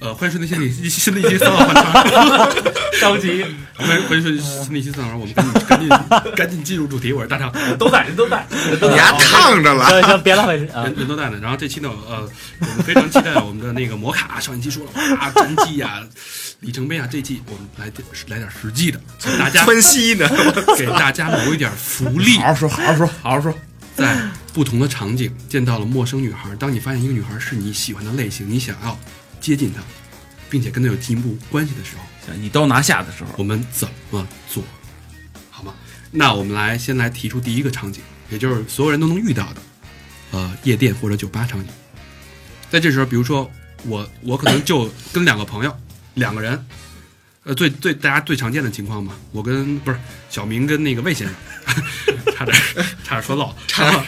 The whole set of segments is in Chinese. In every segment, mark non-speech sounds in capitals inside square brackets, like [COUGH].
呃，欢迎收听新的一期新的一期三好坏男孩，着急，欢迎欢迎收听新的一期三好，我们赶紧赶紧赶紧进入主题，我是大畅，都在，人都在，你还烫着了，行行，别浪费时间啊人！人都在呢。然后这期呢，呃，我们非常期待我们的那个摩卡，上一期说了啊，战绩啊，里程碑啊，这期我们来点来点实际的，给大家分析呢？给大家谋一点福利。好好说，好好说，好好说。在不同的场景见到了陌生女孩，当你发现一个女孩是你喜欢的类型，你想要接近她，并且跟他有进一步关系的时候，想一刀拿下的时候，我们怎么做？好吗？那我们来先来提出第一个场景，也就是所有人都能遇到的，呃，夜店或者酒吧场景。在这时候，比如说我，我可能就跟两个朋友，[COUGHS] 两个人，呃，最最大家最常见的情况嘛，我跟不是小明跟那个魏先生，[LAUGHS] 差点差点说漏，差点。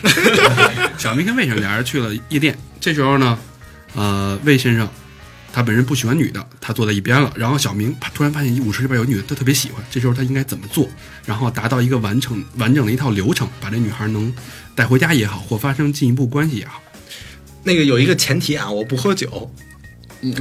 小明跟魏先生俩人去了夜店，这时候呢，呃，魏先生他本人不喜欢女的，他坐在一边了。然后小明 [LAUGHS] 突然发现舞池里边有女的，他特别喜欢。这时候他应该怎么做，然后达到一个完成完整的一套流程，把这女孩能带回家也好，或发生进一步关系也好。那个有一个前提啊，我不喝酒，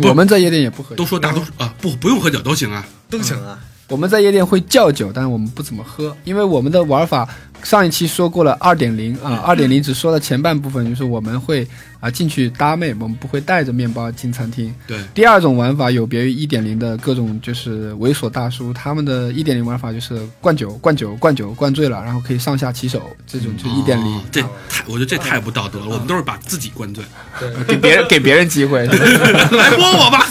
我们在夜店也不喝酒，都说大多数啊，不不用喝酒都行啊。都行啊。我们在夜店会叫酒，但是我们不怎么喝，因为我们的玩法上一期说过了二点零啊，二点零只说了前半部分，就是我们会啊进去搭妹，我们不会带着面包进餐厅。对，第二种玩法有别于一点零的各种就是猥琐大叔，他们的一点零玩法就是灌酒、灌酒、灌酒，灌醉了，然后可以上下其手，这种就是一点零哦。这太，我觉得这太不道德了。我们都是把自己灌醉，给别人给别人机会。[LAUGHS] 来摸我吧。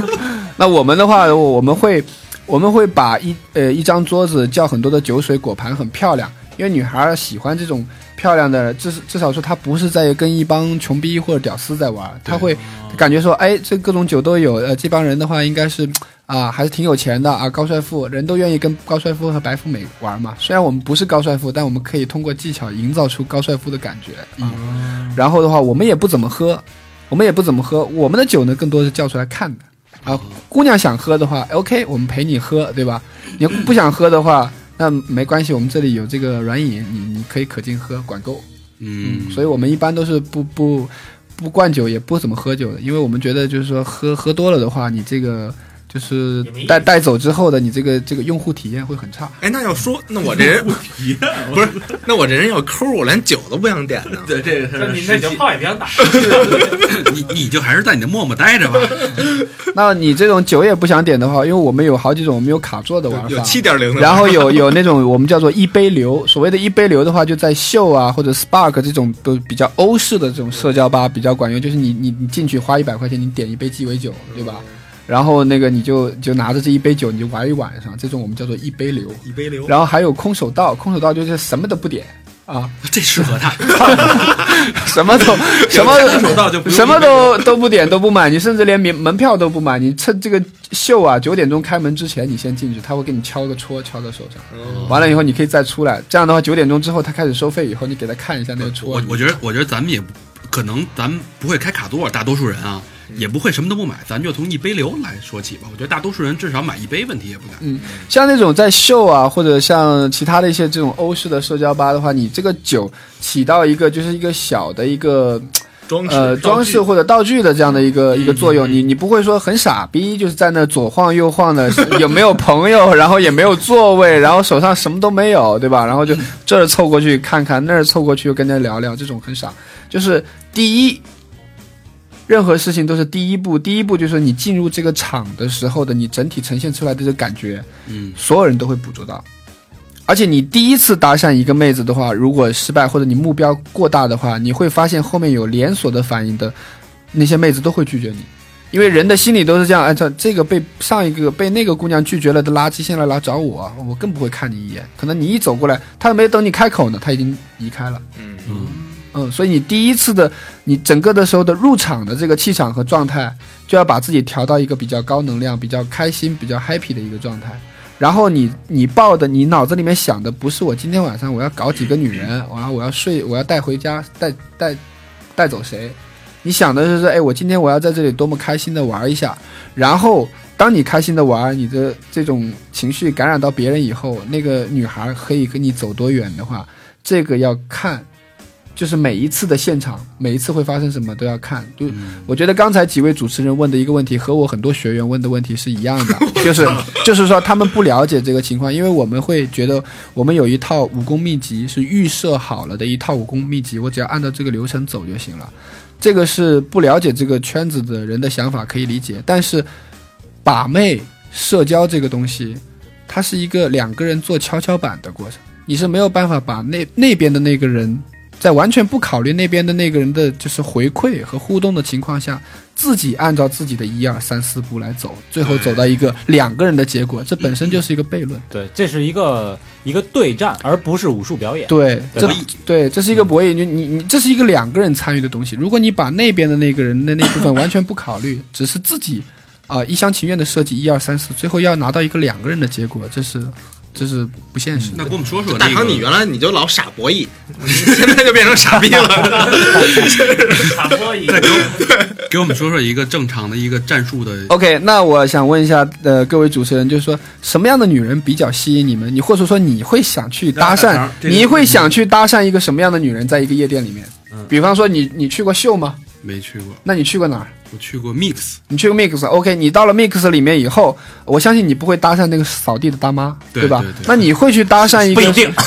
[LAUGHS] 那我们的话，我我们会我们会把一呃一张桌子叫很多的酒水，果盘很漂亮，因为女孩儿喜欢这种漂亮的，至至少说她不是在跟一帮穷逼或者屌丝在玩，她会感觉说，哎，这各种酒都有，呃，这帮人的话应该是啊还是挺有钱的啊，高帅富，人都愿意跟高帅富和白富美玩嘛。虽然我们不是高帅富，但我们可以通过技巧营造出高帅富的感觉啊。然后的话，我们也不怎么喝，我们也不怎么喝，我们的酒呢更多是叫出来看的。啊，姑娘想喝的话，OK，我们陪你喝，对吧？你不想喝的话，那没关系，我们这里有这个软饮，你你可以可劲喝，管够。嗯，所以我们一般都是不不不灌酒，也不怎么喝酒的，因为我们觉得就是说喝喝多了的话，你这个就是带带走之后的你这个这个用户体验会很差。哎，那要说，那我这人不是，那我这人要抠，我连酒都不想点呢。对，这个那你那酒泡也别想打，[LAUGHS] 你你就还是在你的陌陌待着吧。[LAUGHS] 那你这种酒也不想点的话，因为我们有好几种，我们有卡座的玩法，有七点零的，然后有有那种我们叫做一杯流，所谓的一杯流的话，就在秀啊或者 Spark 这种都比较欧式的这种社交吧比较管用，就是你你你进去花一百块钱，你点一杯鸡尾酒，对吧？然后那个你就就拿着这一杯酒，你就玩一晚上，这种我们叫做一杯流。一杯流。然后还有空手道，空手道就是什么都不点啊，这适合他。[LAUGHS] 什么都什么空手道就什么都都不点都不买，你甚至连门门票都不买，你趁这个秀啊九点钟开门之前你先进去，他会给你敲个戳敲在手上，完了以后你可以再出来。这样的话九点钟之后他开始收费以后，你给他看一下那个戳我。我觉得，我觉得咱们也不可能，咱们不会开卡座，大多数人啊，也不会什么都不买，咱就从一杯流来说起吧。我觉得大多数人至少买一杯问题也不大。嗯，像那种在秀啊，或者像其他的一些这种欧式的社交吧的话，你这个酒起到一个就是一个小的一个装饰呃装饰或者道具的这样的一个一个作用，你你不会说很傻逼，就是在那左晃右晃的，有没有朋友，然后也没有座位，然后手上什么都没有，对吧？然后就这儿凑过去看看，那儿凑过去又跟人家聊聊，这种很傻。就是第一，任何事情都是第一步，第一步就是你进入这个场的时候的你整体呈现出来的这个感觉，嗯，所有人都会捕捉到。而且你第一次搭讪一个妹子的话，如果失败或者你目标过大的话，你会发现后面有连锁的反应的，那些妹子都会拒绝你，因为人的心理都是这样，按照这个被上一个被那个姑娘拒绝了的垃圾，现在来找我，我更不会看你一眼。可能你一走过来，她没等你开口呢，她已经离开了。嗯嗯，嗯所以你第一次的你整个的时候的入场的这个气场和状态，就要把自己调到一个比较高能量、比较开心、比较 happy 的一个状态。然后你你抱的你脑子里面想的不是我今天晚上我要搞几个女人，然后我要睡我要带回家带带带走谁，你想的就是哎我今天我要在这里多么开心的玩一下，然后当你开心的玩，你的这种情绪感染到别人以后，那个女孩可以跟你走多远的话，这个要看。就是每一次的现场，每一次会发生什么都要看。就我觉得刚才几位主持人问的一个问题，和我很多学员问的问题是一样的，[LAUGHS] 就是就是说他们不了解这个情况，因为我们会觉得我们有一套武功秘籍是预设好了的一套武功秘籍，我只要按照这个流程走就行了。这个是不了解这个圈子的人的想法可以理解，但是把妹、社交这个东西，它是一个两个人做跷跷板的过程，你是没有办法把那那边的那个人。在完全不考虑那边的那个人的就是回馈和互动的情况下，自己按照自己的一二三四步来走，最后走到一个两个人的结果，这本身就是一个悖论。对，这是一个一个对战，而不是武术表演。对，这博弈对，这是一个博弈，你你你，这是一个两个人参与的东西。如果你把那边的那个人的那部分完全不考虑，只是自己啊、一厢情愿的设计一二三四，最后要拿到一个两个人的结果，这是这是不现实。那给我们说说那大堂，你原来你就老傻博弈，[LAUGHS] 现在就变成傻逼了。差不多一再给我给我们说说一个正常的一个战术的 OK，那我想问一下，呃，各位主持人，就是说什么样的女人比较吸引你们？你或者说你会想去搭讪你会想去搭讪一个什么样的女人，在一个夜店里面？比方说你你去过秀吗？没去过，那你去过哪儿？我去过 Mix，你去过 Mix。OK，你到了 Mix 里面以后，我相信你不会搭讪那个扫地的大妈，吧对对对那你会去搭讪一个？不一定。[LAUGHS]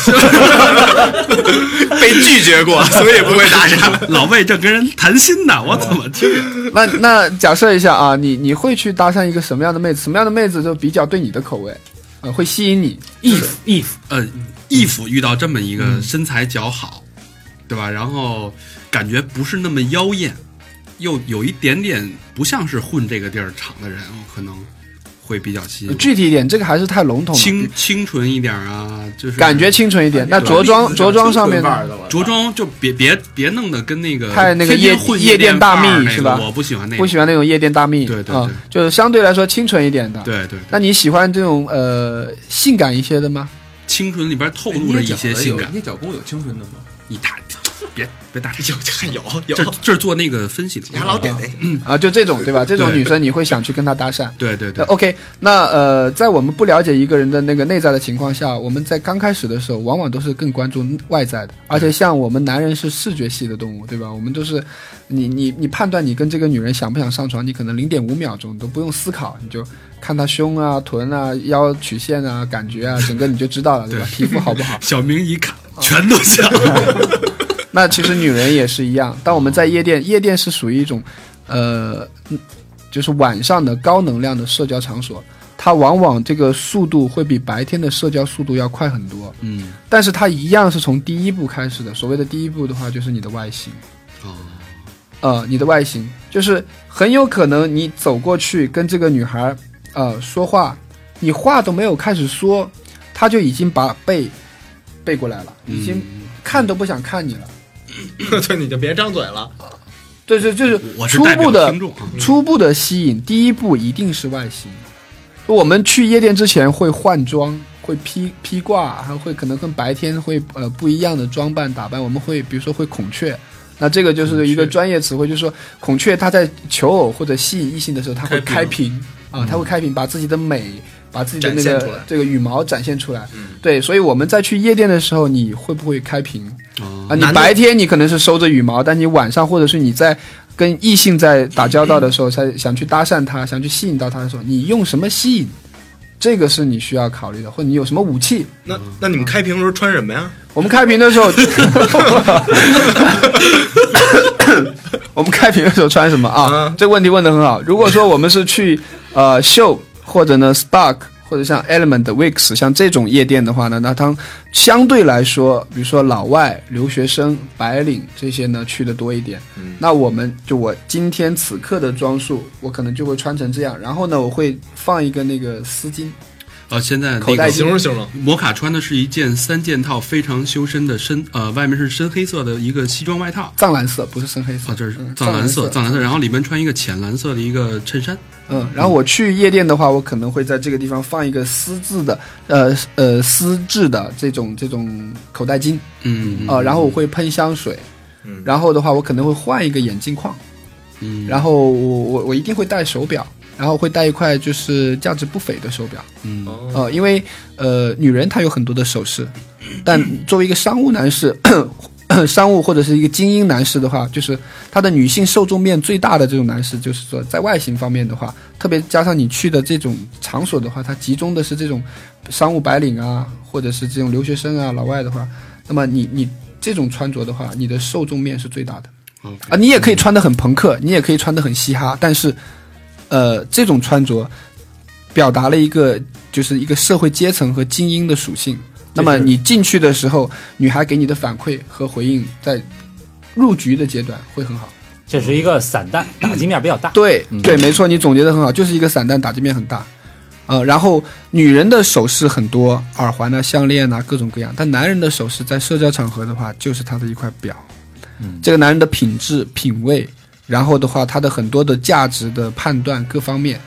被拒绝过，[LAUGHS] 所以不会搭讪。老魏正跟人谈心呢，[LAUGHS] 我怎么去？那那假设一下啊，你你会去搭讪一个什么样的妹子？什么样的妹子就比较对你的口味，呃，会吸引你？if if 呃，if 遇到这么一个身材较好，对吧？然后感觉不是那么妖艳，又有一点点不像是混这个地儿厂的人，我可能会比较吸引。具体一点，这个还是太笼统了。清清纯一点啊，就是感觉清纯一点。那着装着装上面？着装就别别别弄得跟那个太那个夜夜店大蜜是吧我不喜欢那个。不喜欢那种夜店大蜜，对对啊对就是相对来说清纯一点的。对对，那你喜欢这种呃性感一些的吗？清纯里边透露着一些性感。捏脚弓有清纯的吗？你大 [LAUGHS] 别别大有还有有这这是做那个分析的。你还老点嘞，啊，就这种对吧？这种女生你会想去跟她搭讪。对对对，OK，那呃，在我们不了解一个人的那个内在的情况下，我们在刚开始的时候，往往都是更关注外在的。而且像我们男人是视觉系的动物，对吧？我们都是，你你你判断你跟这个女人想不想上床，你可能零点五秒钟都不用思考，你就看她胸啊、臀啊、腰曲线啊、感觉啊，整个你就知道了，对吧？皮肤好不好？[LAUGHS] 小明一看全都像。[LAUGHS] 那其实女人也是一样。当我们在夜店，夜店是属于一种，呃，嗯就是晚上的高能量的社交场所，它往往这个速度会比白天的社交速度要快很多。嗯，但是它一样是从第一步开始的。所谓的第一步的话，就是你的外形。哦，呃，你的外形就是很有可能你走过去跟这个女孩呃说话，你话都没有开始说，她就已经把背背过来了，已经看都不想看你了。[LAUGHS] 对，你就别张嘴了。对对，就是初步的。初步的吸引，第一步一定是外形。我们去夜店之前会换装，会披披挂，还会可能跟白天会呃不一样的装扮打扮。我们会比如说会孔雀，那这个就是一个专业词汇，就是说孔雀它在求偶或者吸引异性的时候，它会开开屏啊，它会开屏，把自己的美。把自己的那个这个羽毛展现出来，嗯对，所以我们在去夜店的时候，你会不会开屏？哦啊，你白天你可能是收着羽毛，但你晚上或者是你在跟异性在打交道的时候，才想去搭讪他，想去吸引到他的时候，你用什么吸引？这个是你需要考虑的，或者你有什么武器？那那你们开屏的时候穿什么呀？我们开屏的时候，[COUGHS] 我们开屏的时候穿什么啊嗯？这个问题问得很好。如果说我们是去呃秀或者呢 Spark 或者像 Element、Wix 像这种夜店的话呢，那它相对来说，比如说老外、留学生、白领这些呢去的多一点。嗯那我们就我今天此刻的装束，我可能就会穿成这样，然后呢，我会放一个那个丝巾。呃，现在口袋那个形容形容，摩卡穿的是一件三件套，非常修身的深，呃，外面是深黑色的一个西装外套，藏蓝色不是深黑色，啊，这是嗯藏蓝色，藏蓝色，然后里面穿一个浅蓝色的一个衬衫，嗯，然后我去夜店的话，我可能会在这个地方放一个丝质的，呃呃丝质的这种这种口袋巾嗯啊、然后我会喷香水，嗯然后的话我可能会换一个眼镜框，嗯，然后我我我一定会戴手表，然后会戴一块就是价值不菲的手表，嗯哦，呃，因为呃女人她有很多的首饰，但作为一个商务男士。[CLEARS THROAT] 商务或者是一个精英男士的话，就是他的女性受众面最大的这种男士，就是说在外形方面的话，特别加上你去的这种场所的话，它集中的是这种商务白领啊，或者是这种留学生啊、老外的话，那么你你这种穿着的话，你的受众面是最大的。啊，你也可以穿得很朋克，你也可以穿得很嘻哈，但是，呃，这种穿着表达了一个就是一个社会阶层和精英的属性。那么你进去的时候，女孩给你的反馈和回应，在入局的阶段会很好。这是一个散弹，打击面比较大。对对，没错，你总结的很好，就是一个散弹打击面很大。呃，然后女人的首饰很多，耳环啊、项链啊，各种各样。但男人的首饰在社交场合的话，就是他的一块表。嗯这个男人的品质、品味，然后的话，他的很多的价值的判断各方面。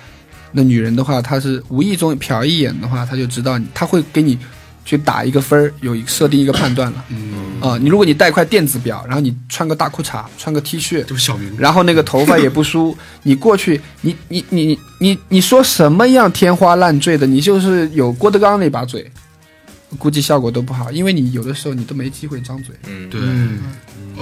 那女人的话，她是无意中瞟一眼的话，她就知道你，她会给你去打一个分儿，有设定一个判断了。嗯，啊、你如果你带块电子表，然后你穿个大裤衩，穿个 T 恤，就是小明，然后那个头发也不梳，你过去，你你你你你你说什么样天花乱坠的，你就是有郭德纲那把嘴，估计效果都不好，因为你有的时候你都没机会张嘴。嗯，对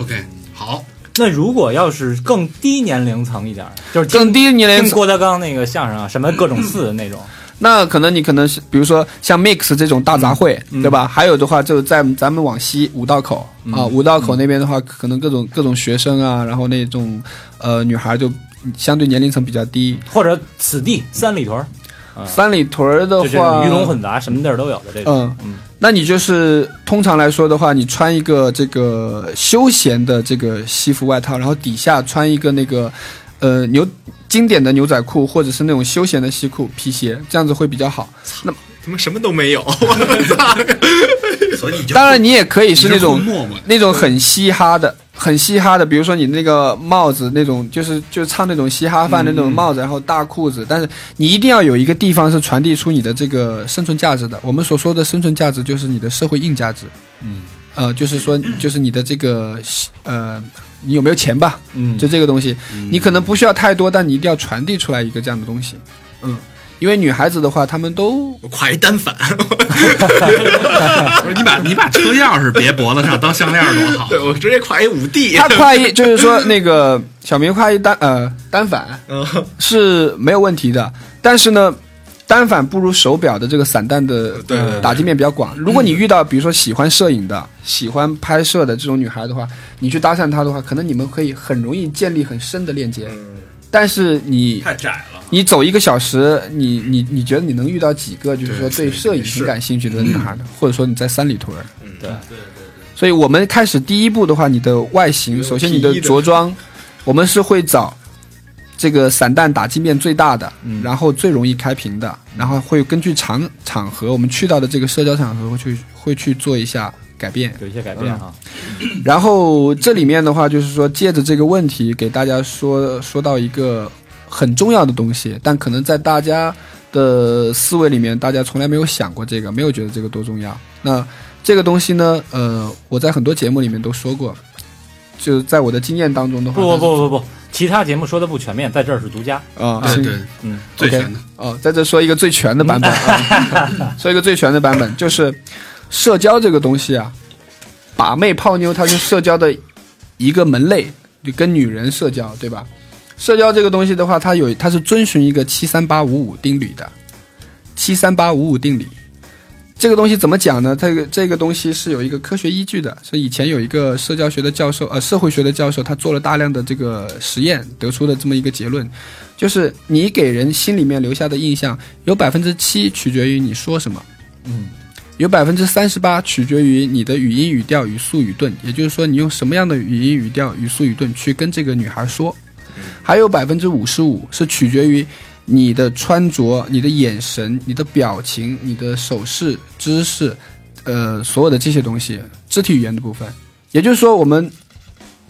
，OK，好，那如果要是更低年龄层一点儿，就是更低年龄听郭德纲那个相声啊，什么各种四的那种，那可能你可能是比如说像 mix 这种大杂烩，嗯对吧？还有的话就在咱们往西五道口、啊，五道口那边的话，可能各种各种学生啊，然后那种呃女孩就相对年龄层比较低。或者此地三里屯三里屯儿的话，鱼龙混杂，什么地儿都有的这种。嗯嗯，那你就是通常来说的话，你穿一个这个休闲的这个西服外套，然后底下穿一个那个呃牛经典的牛仔裤，或者是那种休闲的西裤、皮鞋，这样子会比较好。那他妈什么都没有，[LAUGHS] 所以你就当然，你也可以是那种那种很嘻哈的。很嘻哈的，比如说你那个帽子，那种就是就唱那种嘻哈范的那种帽子，然后大裤子，但是你一定要有一个地方是传递出你的这个生存价值的。我们所说的生存价值就是你的社会硬价值，嗯，呃，就是说就是你的这个呃，你有没有钱吧？嗯，就这个东西，你可能不需要太多，但你一定要传递出来一个这样的东西，嗯，因为女孩子的话，她们都我挎一单反，不 [LAUGHS] 是你把你把车钥匙别脖子上当项链多好对，我直接挎一五 D，他挎一，就是说那个小明挎一单呃单反嗯是没有问题的，但是呢。单反不如手表的这个散弹的对对对打击面比较广。如果你遇到比如说喜欢摄影的、喜欢拍摄的这种女孩的话，你去搭讪她的话，可能你们可以很容易建立很深的链接。但是你太窄了，你走一个小时，你你你觉得你能遇到几个就是说对对摄影很感兴趣的女孩呢？或者说你在三里屯儿，对对，所以我们开始第一步的话，你的外形，首先你的着装，我们是会找这个散弹打击面最大的，嗯。然后最容易开屏的，然后会根据场场合，我们去到的这个社交场合会去会去做一下改变。有一些改变哈。然后这里面的话，就是说借着这个问题给大家说说到一个很重要的东西，但可能在大家的思维里面，大家从来没有想过这个，没有觉得这个多重要。那这个东西呢，呃，我在很多节目里面都说过，就在我的经验当中的话，不不不不不，其他节目说的不全面，在这儿是独家。啊，行对对，嗯，最全的，哦，在这说一个最全的版本，啊、[LAUGHS] [LAUGHS] 说一个最全的版本，就是社交这个东西啊，把妹泡妞，它是社交的一个门类，就跟女人社交，对吧？社交这个东西的话，它有它是遵循一个七三八五五定律的，七三八五五定理。这个东西怎么讲呢？这个这个东西是有一个科学依据的，是以前有一个社交学的教授，呃，社会学的教授，他做了大量的这个实验，得出的这么一个结论，就是你给人心里面留下的印象，有百分之七取决于你说什么，嗯，有百分之三十八取决于你的语音语调、语速语顿，也就是说你用什么样的语音语调、语速语顿去跟这个女孩说，还有百分之五十五是取决于你的穿着、你的眼神、你的表情、你的手势、姿势，呃，所有的这些东西，肢体语言的部分。也就是说，我们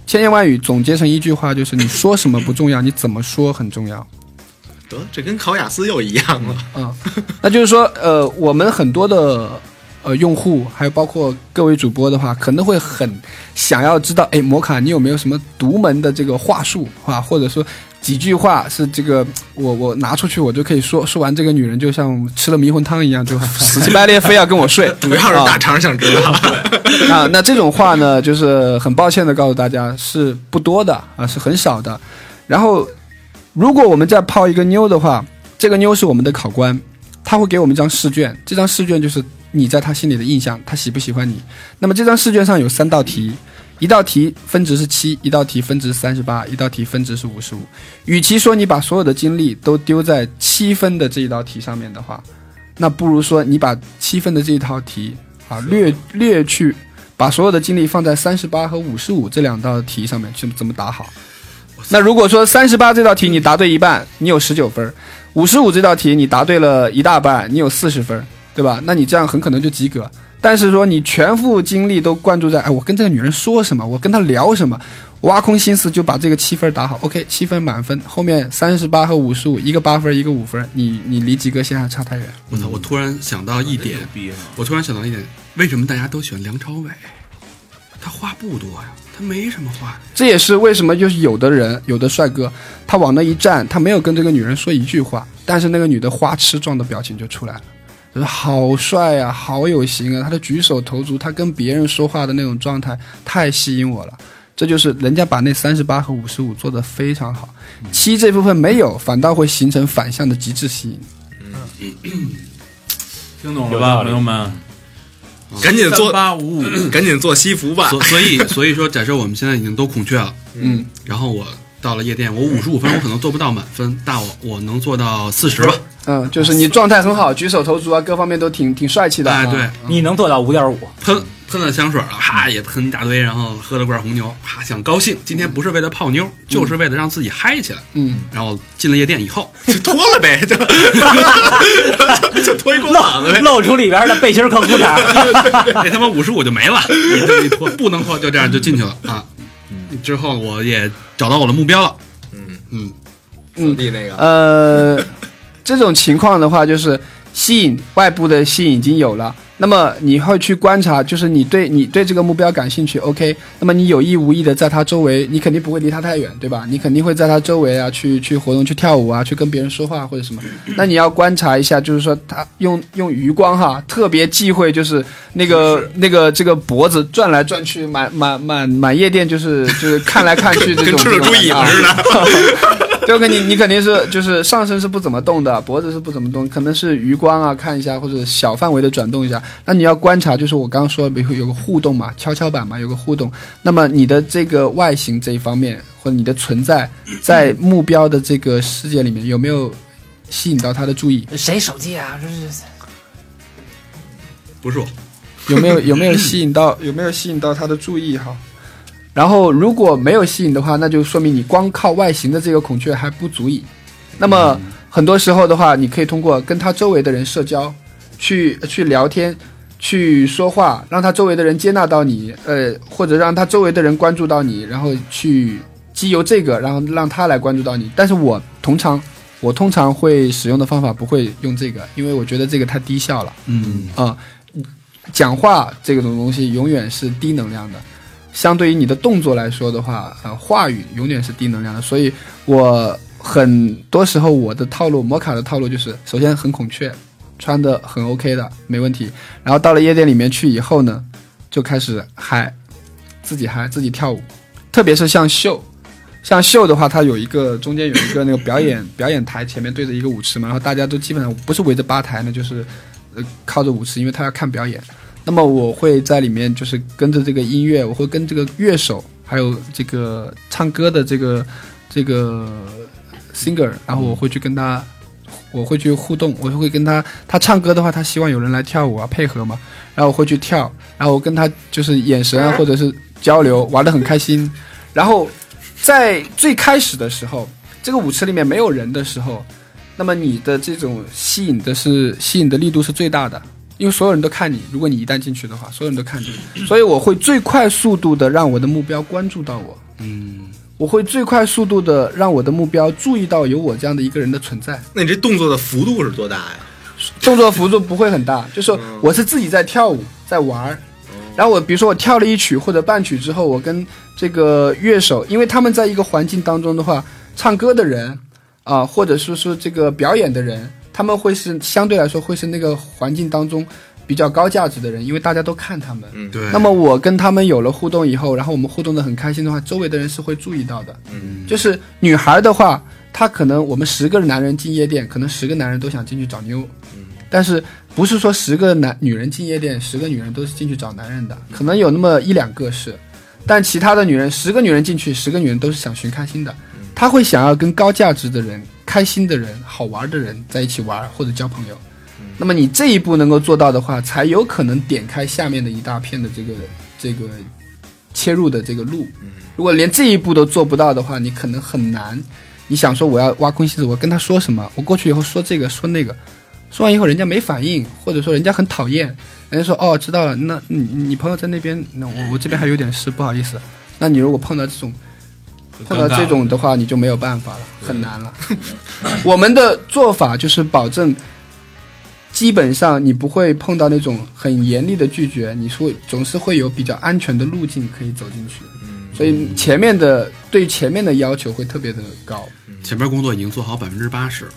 千言万语总结成一句话，就是你说什么不重要，你怎么说很重要。得，这跟考雅思又一样了。嗯，那就是说，呃，我们很多的呃用户，还有包括各位主播的话，可能会很想要知道，哎，摩卡你有没有什么独门的这个话术啊，或者说几句话是这个我我拿出去我就可以说说完，这个女人就像吃了迷魂汤一样，就死乞白赖非要跟我睡，主要是大肠想知道。[LAUGHS] 啊，那这种话呢，就是很抱歉的告诉大家是不多的啊，是很少的。然后，如果我们再泡一个妞的话，这个妞是我们的考官，他会给我们一张试卷，这张试卷就是你在他心里的印象，他喜不喜欢你。那么这张试卷上有三道题，一道题分值是七，一道题分值是三十八，一道题分值是五十五。与其说你把所有的精力都丢在七分的这一道题上面的话，那不如说你把七分的这一套题啊略略去。把所有的精力放在三十八和五十五这两道题上面去怎么答好？那如果说三十八这道题你答对一半，你有十九分；五十五这道题你答对了一大半，你有四十分，对吧？那你这样很可能就及格。但是说你全副精力都灌注在，哎，我跟这个女人说什么，我跟她聊什么，挖空心思就把这个七分打好。OK，七分满分，后面三十八和五十五，一个八分，一个五分，你你离及格线还差太远。我操！我突然想到一点，我突然想到一点，为什么大家都喜欢梁朝伟？他话不多呀，他没什么话。这也是为什么就是有的人，有的帅哥，他往那一站，他没有跟这个女人说一句话，但是那个女的花痴状的表情就出来了，就是好帅啊，好有型啊，他的举手投足，他跟别人说话的那种状态太吸引我了。这就是人家把那三十八和五十五做得非常好，七这部分没有，反倒会形成反向的极致吸引。嗯听懂了吧，朋友们？赶紧做八五五，[CLEARS THROAT] 赶紧做西服吧。所所以所以说，假设我们现在已经都孔雀了，嗯，然后我到了夜店，我五十五分我可能做不到满分，但我我能做到四十吧。嗯，就是你状态很好，举手投足啊，各方面都挺挺帅气的。哎，啊对，你能做到五点五，喷喷了香水了，啪也喷一大堆，然后喝了罐红牛，啪想高兴，今天不是为了泡妞，就是为了让自己嗨起来。嗯，然后进了夜店以后，就脱了呗，就 [LAUGHS] 就脱一光膀子呗。露出里边的背心儿和裤衩。[LAUGHS] 那他妈五十五就没了，你这一脱不能脱，就这样就进去了啊。之后我也找到我的目标了，嗯嗯，四 D 那个，呃，这种情况的话，就是吸引外部的吸引已经有了，那么你会去观察，就是你对你对这个目标感兴趣，OK，那么你有意无意的在他周围，你肯定不会离他太远，对吧？你肯定会在他周围啊，去去活动、去跳舞啊，去跟别人说话或者什么。那你要观察一下，就是说他用用余光哈，特别忌讳就是那个那个这个脖子转来转去，满满满满夜店就是就是看来看去这种跟吃了猪尾巴似的。[LAUGHS] 就跟你，你肯定是就是上身是不怎么动的，脖子是不怎么动，可能是余光啊看一下，或者小范围的转动一下。那你要观察，就是我刚刚说，比如有个互动嘛，跷跷板嘛，有个互动。那么你的这个外形这一方面，或者你的存在，在目标的这个世界里面，有没有吸引到他的注意？谁手机啊？这是不是我，有没有有没有吸引到 [LAUGHS] 有没有吸引到他的注意哈？然后如果没有吸引的话，那就说明你光靠外形的这个孔雀还不足以。那么很多时候的话，你可以通过跟他周围的人社交，去去聊天，去说话，让他周围的人接纳到你，呃，或者让他周围的人关注到你，然后去基由这个，然后让他来关注到你。但是我通常我通常会使用的方法不会用这个，因为我觉得这个太低效了。嗯，啊、讲话这种东西永远是低能量的，相对于你的动作来说的话，呃，话语永远是低能量的。所以我很多时候我的套路，摩卡的套路就是，首先很孔雀，穿的很 OK 的，没问题。然后到了夜店里面去以后呢，就开始嗨，自己嗨，自己跳舞，特别是像秀。像秀的话，它有一个中间有一个那个表演 [COUGHS] 表演台，前面对着一个舞池嘛，然后大家都基本上不是围着吧台呢，就是呃靠着舞池，因为他要看表演。那么我会在里面就是跟着这个音乐，我会跟这个乐手，还有这个唱歌的这个这个 singer，然后我会去跟他，我会去互动，我会跟他，他唱歌的话，他希望有人来跳舞啊，配合嘛，然后我会去跳，然后我跟他就是眼神啊，或者是交流，玩得很开心。然后在最开始的时候，这个舞池里面没有人的时候，那么你的这种吸引的是吸引的力度是最大的，因为所有人都看你。如果你一旦进去的话，所有人都看你，所以我会最快速度的让我的目标关注到我。嗯，我会最快速度的让我的目标注意到有我这样的一个人的存在。那你这动作的幅度是多大呀？动作幅度不会很大，就是我是自己在跳舞，在玩儿。然后我比如说我跳了一曲或者半曲之后，我跟这个乐手，因为他们在一个环境当中的话，唱歌的人啊，或者是说这个表演的人，他们会是相对来说会是那个环境当中比较高价值的人，因为大家都看他们。嗯，对。那么我跟他们有了互动以后，然后我们互动的很开心的话，周围的人是会注意到的。嗯，就是女孩的话，她可能我们十个男人进夜店，可能十个男人都想进去找妞，嗯。但是不是说十个男女人进夜店，十个女人都是进去找男人的，可能有那么一两个是，但其他的女人，十个女人进去，十个女人都是想寻开心的，她会想要跟高价值的人、开心的人、好玩的人在一起玩或者交朋友。那么你这一步能够做到的话，才有可能点开下面的一大片的这个这个切入的这个路。如果连这一步都做不到的话，你可能很难。你想说我要挖空心思，我跟他说什么？我过去以后说这个说那个，说完以后人家没反应，或者说人家很讨厌，人家说哦知道了，那你你朋友在那边，那我我这边还有点事，不好意思。那你如果碰到这种碰到这种的话，你就没有办法了，很难了。[LAUGHS] 我们的做法就是保证，基本上你不会碰到那种很严厉的拒绝，你会总是会有比较安全的路径可以走进去。所以前面的对前面的要求会特别的高。前面工作已经做好百分之八十了，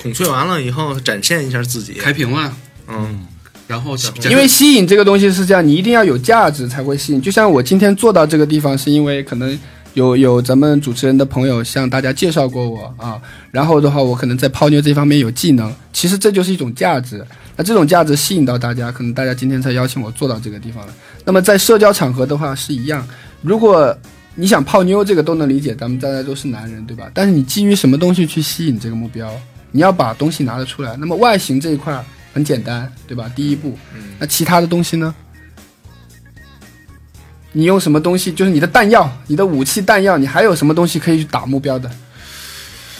孔雀完了以后展现一下自己，开屏了，嗯，然后因为吸引这个东西是这样，你一定要有价值才会吸引。就像我今天坐到这个地方，是因为可能有有咱们主持人的朋友向大家介绍过我啊，然后的话，我可能在泡妞这方面有技能，其实这就是一种价值。那这种价值吸引到大家，可能大家今天才邀请我坐到这个地方了。那么在社交场合的话是一样，如果你想泡妞，这个都能理解，咱们大家都是男人，对吧？但是你基于什么东西去吸引这个目标？你要把东西拿得出来。那么外形这一块很简单，对吧？第一步，那其他的东西呢？你用什么东西？就是你的弹药、你的武器、弹药，你还有什么东西可以去打目标的？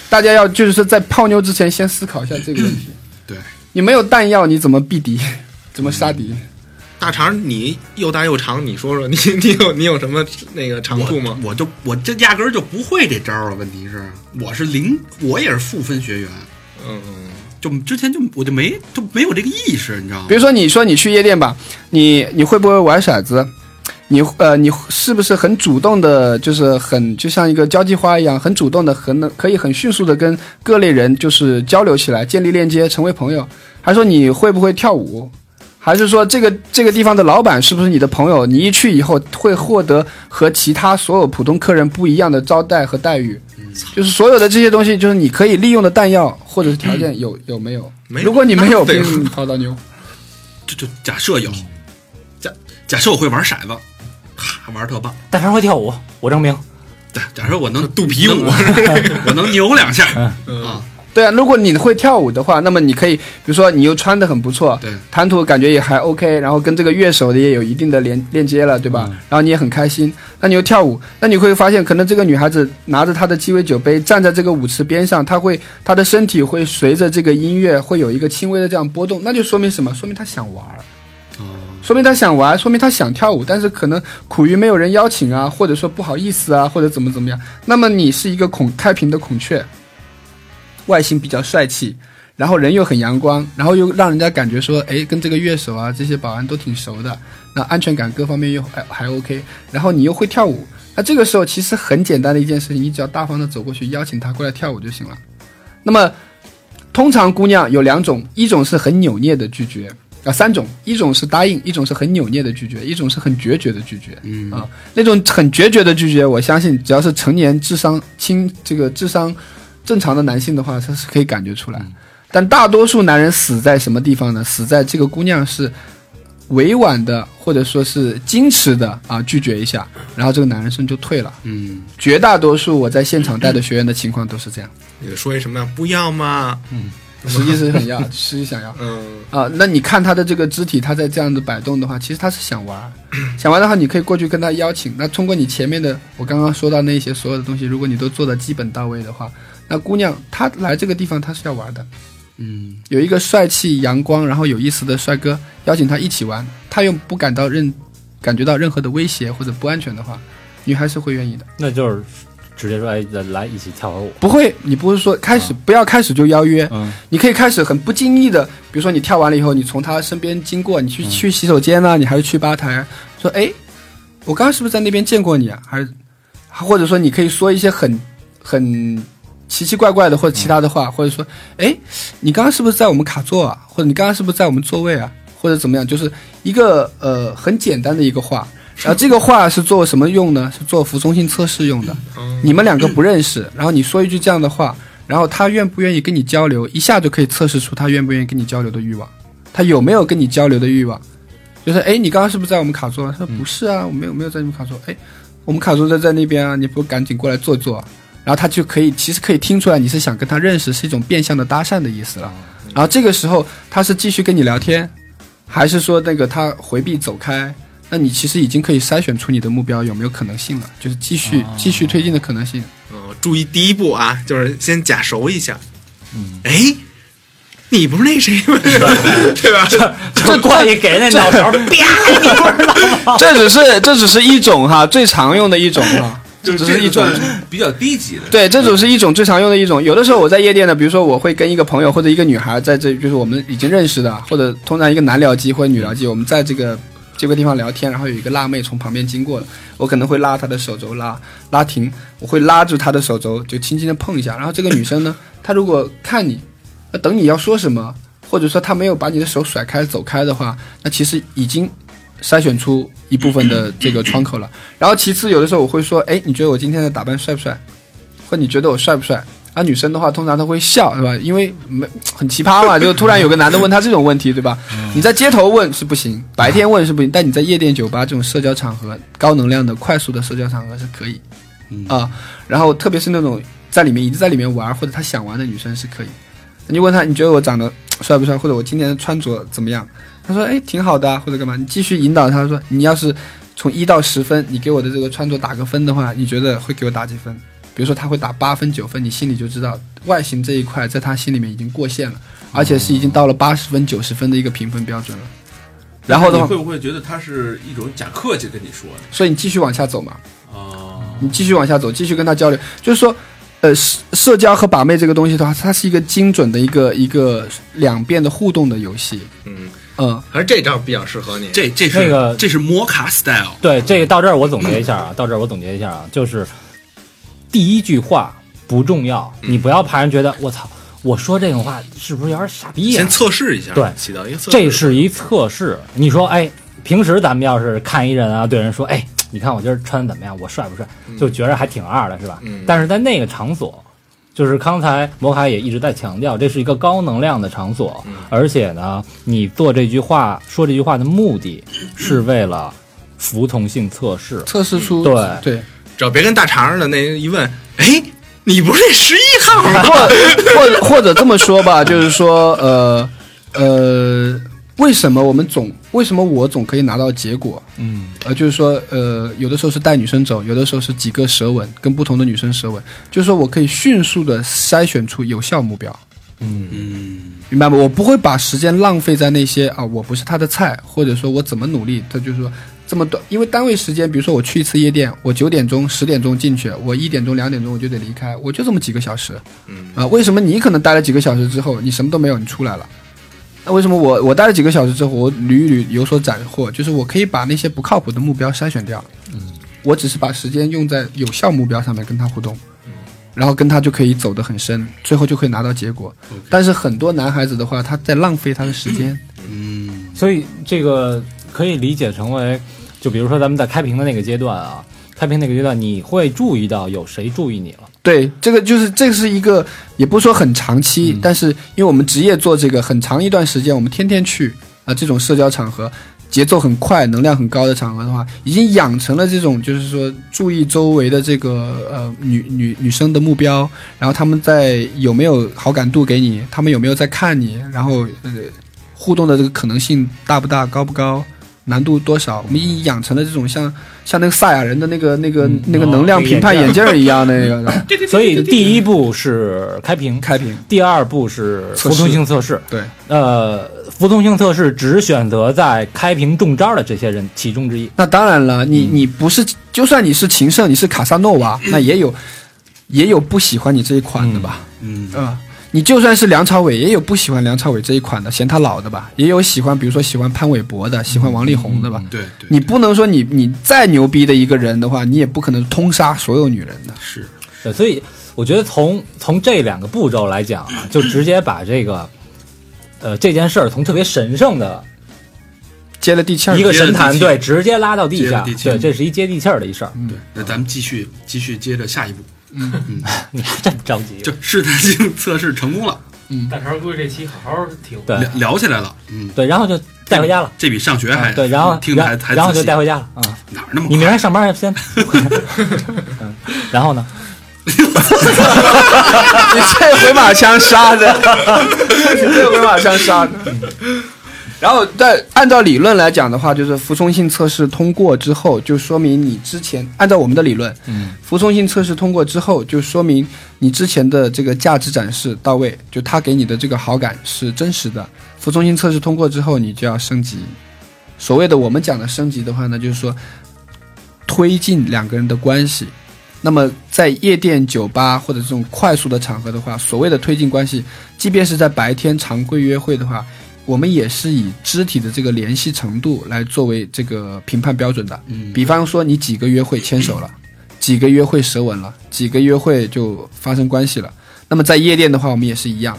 大家要就是说在泡妞之前先思考一下这个问题。[CLEARS THROAT] 对，你没有弹药，你怎么避敌？怎么杀敌？大肠，你又大又长，你说说，你 [LAUGHS] 你有你有什么那个长处吗？我就我这压根儿就不会这招儿了。问题是，我是零，我也是负分学员，嗯嗯，就之前就我就没就没有这个意识，你知道吗比？如说，你说你去夜店吧，你你会不会玩骰子？你呃，你是不是很主动的，就是很就像一个交际花一样，很主动的，很能可以很迅速的跟各类人就是交流起来，建立链接，成为朋友？还是说你会不会跳舞？还是说这个这个地方的老板是不是你的朋友？你一去以后会获得和其他所有普通客人不一样的招待和待遇？就是所有的这些东西，就是你可以利用的弹药或者是条件有有没有？没有。如果你没有，那废话凭什么泡到妞？就就假设有，假假设我会玩骰子，哈玩特棒。但凡会跳舞，我证明。对，假设我能 [LAUGHS] 肚皮舞 [LAUGHS] 我能扭两下。啊，对啊，如果你会跳舞的话，那么你可以，比如说你又穿的很不错，对，谈吐感觉也还 OK，然后跟这个乐手的也有一定的连链接了，对吧？然后你也很开心，那你又跳舞，那你会发现，可能这个女孩子拿着她的鸡尾酒杯站在这个舞池边上，她会她的身体会随着这个音乐会有一个轻微的这样波动，那就说明什么？说明她想玩儿。说明她想玩，说明她想跳舞，但是可能苦于没有人邀请啊，或者说不好意思啊，或者怎么怎么样。那么你是一个孔开屏的孔雀，外形比较帅气，然后人又很阳光，然后又让人家感觉说，哎，跟这个乐手啊这些保安都挺熟的，那安全感各方面又还还 OK，然后你又会跳舞，那这个时候其实很简单的一件事情，你只要大方的走过去邀请他过来跳舞就行了。那么通常姑娘有两种，一种是很扭捏的拒绝。啊，三种，一种是答应，一种是很扭捏的拒绝，一种是很决绝的拒绝。嗯啊，那种很决绝的拒绝，我相信只要是成年智商轻这个智商正常的男性的话，他是可以感觉出来。但大多数男人死在什么地方呢？死在这个姑娘是委婉的，或者说是矜持的啊，拒绝一下，然后这个男生就退了。嗯，绝大多数我在现场带的学员的情况都是这样。你说一什么呀？不要嘛，实际是很要，[LAUGHS] 实际想要。嗯啊，那你看他的这个肢体，他在这样子摆动的话，其实他是想玩，[LAUGHS] 想玩的话，你可以过去跟他邀请。那通过你前面的我刚刚说到那些所有的东西，如果你都做的基本到位的话，那姑娘她来这个地方她是要玩的，嗯，有一个帅气、阳光，然后有意思的帅哥邀请她一起玩，她又不感到任感觉到任何的威胁或者不安全的话，女孩是会愿意的。那就是直接说哎，来来一起跳会舞。不会，你不是说开始、不要开始就邀约，嗯你可以开始很不经意的，比如说你跳完了以后，你从他身边经过，你去、去洗手间呢、你还是去吧台，说哎，我刚刚是不是在那边见过你啊？还是或者说你可以说一些很很奇奇怪怪的或者其他的话，或者说哎，你刚刚是不是在我们卡座啊？或者你刚刚是不是在我们座位啊？或者怎么样？就是一个呃很简单的一个话。然后这个话是做什么用呢？是做服从性测试用的。你们两个不认识，然后你说一句这样的话，然后他愿不愿意跟你交流，一下就可以测试出他愿不愿意跟你交流的欲望，他有没有跟你交流的欲望。就是哎，你刚刚是不是在我们卡座？他说不是啊，我没有没有在你们卡座。哎，我们卡座在在那边啊，你不赶紧过来坐坐？然后他就可以其实可以听出来你是想跟他认识，是一种变相的搭讪的意思了。然后这个时候他是继续跟你聊天，还是说那个他回避走开？那你其实已经可以筛选出你的目标有没有可能性了，就是继续、继续推进的可能性。哦，注意第一步啊，就是先假熟一下。嗯，哎，你不是那谁吗？对吧？这过去给那脑勺，啪！这只是这只是一种哈最常用的一种哈，就只是一种比较低级的。对，这种是一种最常用的一种。有的时候我在夜店呢，比如说我会跟一个朋友或者一个女孩在这，就是我们已经认识的，或者通常一个男聊机或者女聊机，我们在这个这个地方聊天，然后有一个辣妹从旁边经过了，我可能会拉她的手肘拉拉停，我会拉住她的手肘，就轻轻的碰一下。然后这个女生呢，她如果看你，那等你要说什么，或者说她没有把你的手甩开走开的话，那其实已经筛选出一部分的这个窗口了。[CLEARS THROAT] 然后其次，有的时候我会说，哎，你觉得我今天的打扮帅不帅？或你觉得我帅不帅？啊，女生的话通常都会笑，是吧？因为没很奇葩嘛，[LAUGHS] 就突然有个男的问她这种问题，对吧？你在街头问是不行，白天问是不行，但你在夜店、酒吧这种社交场合，高能量的、快速的社交场合是可以啊。然后特别是那种在里面一直在里面玩或者她想玩的女生是可以。你问她，你觉得我长得帅不帅？或者我今天的穿着怎么样？她说，哎，挺好的、啊，或者干嘛？你继续引导他说，你要是从一到十分，你给我的这个穿着打个分的话，你觉得会给我打几分？比如说他会打八分九分，你心里就知道外形这一块在他心里面已经过线了，而且是已经到了八十分九十分的一个评分标准了。然后的话你会，不会觉得他是一种假客气跟你说的？所以你继续往下走嘛，哦，你继续往下走，继续跟他交流，就是说，呃，社社交和把妹这个东西的话，它是一个精准的一个一个两边的互动的游戏。嗯，嗯，还是这招比较适合你。这这是那个这是摩卡 style，对，这个到这儿我总结一下啊，到这儿我总结一下啊，就是第一句话不重要，你不要怕人觉得我操，我说这种话是不是有点傻逼呀、先测试一下，对起到一个测试。这是一测试。你说，哎，平时咱们要是看一人啊，对人说，哎，你看我今儿穿的怎么样？我帅不帅？就觉着还挺二的，是吧？嗯但是在那个场所，就是刚才摩卡也一直在强调，这是一个高能量的场所，嗯而且呢，你做这句话说这句话的目的是为了服从性测试。测试出对对，只要别跟大肠的那一问，哎，你不是那十一号吗？[LAUGHS] 或或或者这么说吧，就是说，呃呃，为什么我们总为什么我总可以拿到结果？嗯，呃，就是说，呃，有的时候是带女生走，有的时候是几个舌吻，跟不同的女生舌吻，就是说我可以迅速的筛选出有效目标。嗯，明白吗？我不会把时间浪费在那些啊，我不是他的菜，或者说我怎么努力，他就是说这么短，因为单位时间，比如说我去一次夜店，我九点钟、十点钟进去，我一点钟、两点钟我就得离开，我就这么几个小时，嗯啊，为什么你可能待了几个小时之后，你什么都没有，你出来了？那为什么我我待了几个小时之后，我屡屡有所斩获？就是我可以把那些不靠谱的目标筛选掉，嗯，我只是把时间用在有效目标上面跟他互动，然后跟他就可以走得很深，最后就可以拿到结果。但是很多男孩子的话，他在浪费他的时间。嗯，所以这个可以理解成为，就比如说咱们在开屏的那个阶段啊，开屏那个阶段，你会注意到有谁注意你了。对，这个就是这是一个，也不是说很长期，但是因为我们职业做这个很长一段时间，我们天天去啊、这种社交场合，节奏很快、能量很高的场合的话，已经养成了这种就是说注意周围的这个呃女女女生的目标，然后他们在有没有好感度给你，他们有没有在看你，然后呃互动的这个可能性大不大、高不高。难度多少？我们已经养成了这种像像那个赛亚人的那个那个、那个能量评判眼镜儿一样那个 [LAUGHS] 所以第一步是开屏，开屏。第二步是服从性测试。对，呃，服从性测试只选择在开屏中招的这些人其中之一。那当然了，你你不是，就算你是情圣，你是卡萨诺娃，那也有也有不喜欢你这一款的吧？嗯啊、你就算是梁朝伟，也有不喜欢梁朝伟这一款的，嫌他老的吧？也有喜欢，比如说喜欢潘玮柏的，喜欢王力宏的吧？对对，你不能说你你再牛逼的一个人的话，你也不可能通杀所有女人的。是对，所以我觉得从从这两个步骤来讲啊，就直接把这个呃这件事儿从特别神圣的接了地气儿，一个神坛，对，直接拉到地下，接地气对，这是一接地气儿的一事儿。对。那咱们继续继续接着下一步，你还 [LAUGHS] 真着急，就试探性测试成功了，嗯。大肠估计这期好好听。对。聊聊起来了，嗯，对，然后就带回家了。这比上学还啊对，然后听的还然还然后就带回家了。啊！哪儿那么你明快天上班先，[LAUGHS] 嗯，然后呢？[LAUGHS] 你这回马枪杀的，你这回马枪杀的。然后，在按照理论来讲的话，就是服从性测试通过之后，就说明你之前按照我们的理论，嗯，服从性测试通过之后，就说明你之前的这个价值展示到位，就他给你的这个好感是真实的。服从性测试通过之后，你就要升级。所谓的我们讲的升级的话呢，就是说推进两个人的关系。那么在夜店、酒吧或者这种快速的场合的话，所谓的推进关系，即便是在白天常规约会的话，我们也是以肢体的这个联系程度来作为这个评判标准的。嗯比方说，你几个约会牵手了，几个约会舌吻了，几个约会就发生关系了。那么在夜店的话，我们也是一样。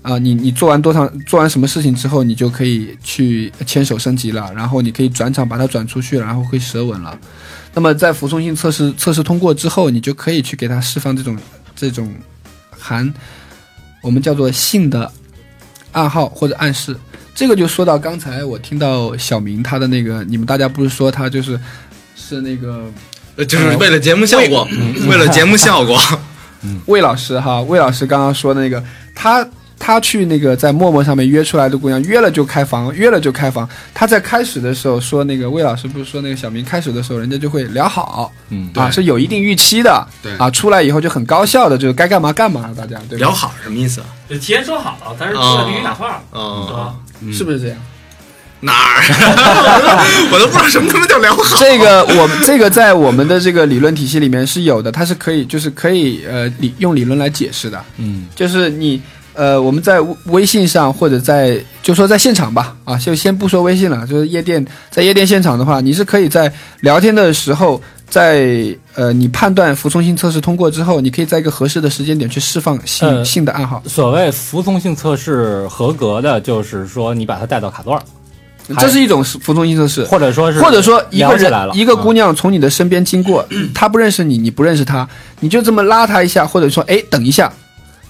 啊，你你做完多长做完什么事情之后，你就可以去牵手升级了，然后你可以转场把它转出去了，然后可以舌吻了。那么在服从性测试测试通过之后，你就可以去给它释放这种这种含我们叫做性的暗号或者暗示。这个就说到刚才我听到小明他的那个，你们大家不是说他就是是那个呃就是为了节目效果，为了节目效果，[LAUGHS] 魏老师哈，魏老师刚刚说的那个，他他去那个在陌陌上面约出来的姑娘，约了就开房，约了就开房。他在开始的时候说那个魏老师不是说那个小明开始的时候，人家就会聊好，嗯啊是有一定预期的，对啊出来以后就很高效的，就是该干嘛干嘛，大家对？聊好什么意思啊？就提前说好了，但是出来必须打话，对哦，吧？是不是这样？哪儿？[LAUGHS] 我都不知道什么他妈叫聊好。这个我们这个在我们的这个理论体系里面是有的，它是可以就是可以呃理用理论来解释的。嗯，就是你呃，我们在微微信上或者在就说在现场吧，啊，就先不说微信了，就是夜店，在夜店现场的话，你是可以在聊天的时候，在呃你判断服从性测试通过之后，你可以在一个合适的时间点去释放性、呃性的暗号，所谓服从性测试合格的，就是说你把它带到卡座儿，这是一种服从性测试。或者说是或者说一个人一个姑嗯娘从你的身边经过，她不认识你，你不认识她，你就这么拉她一下，或者说哎等一下，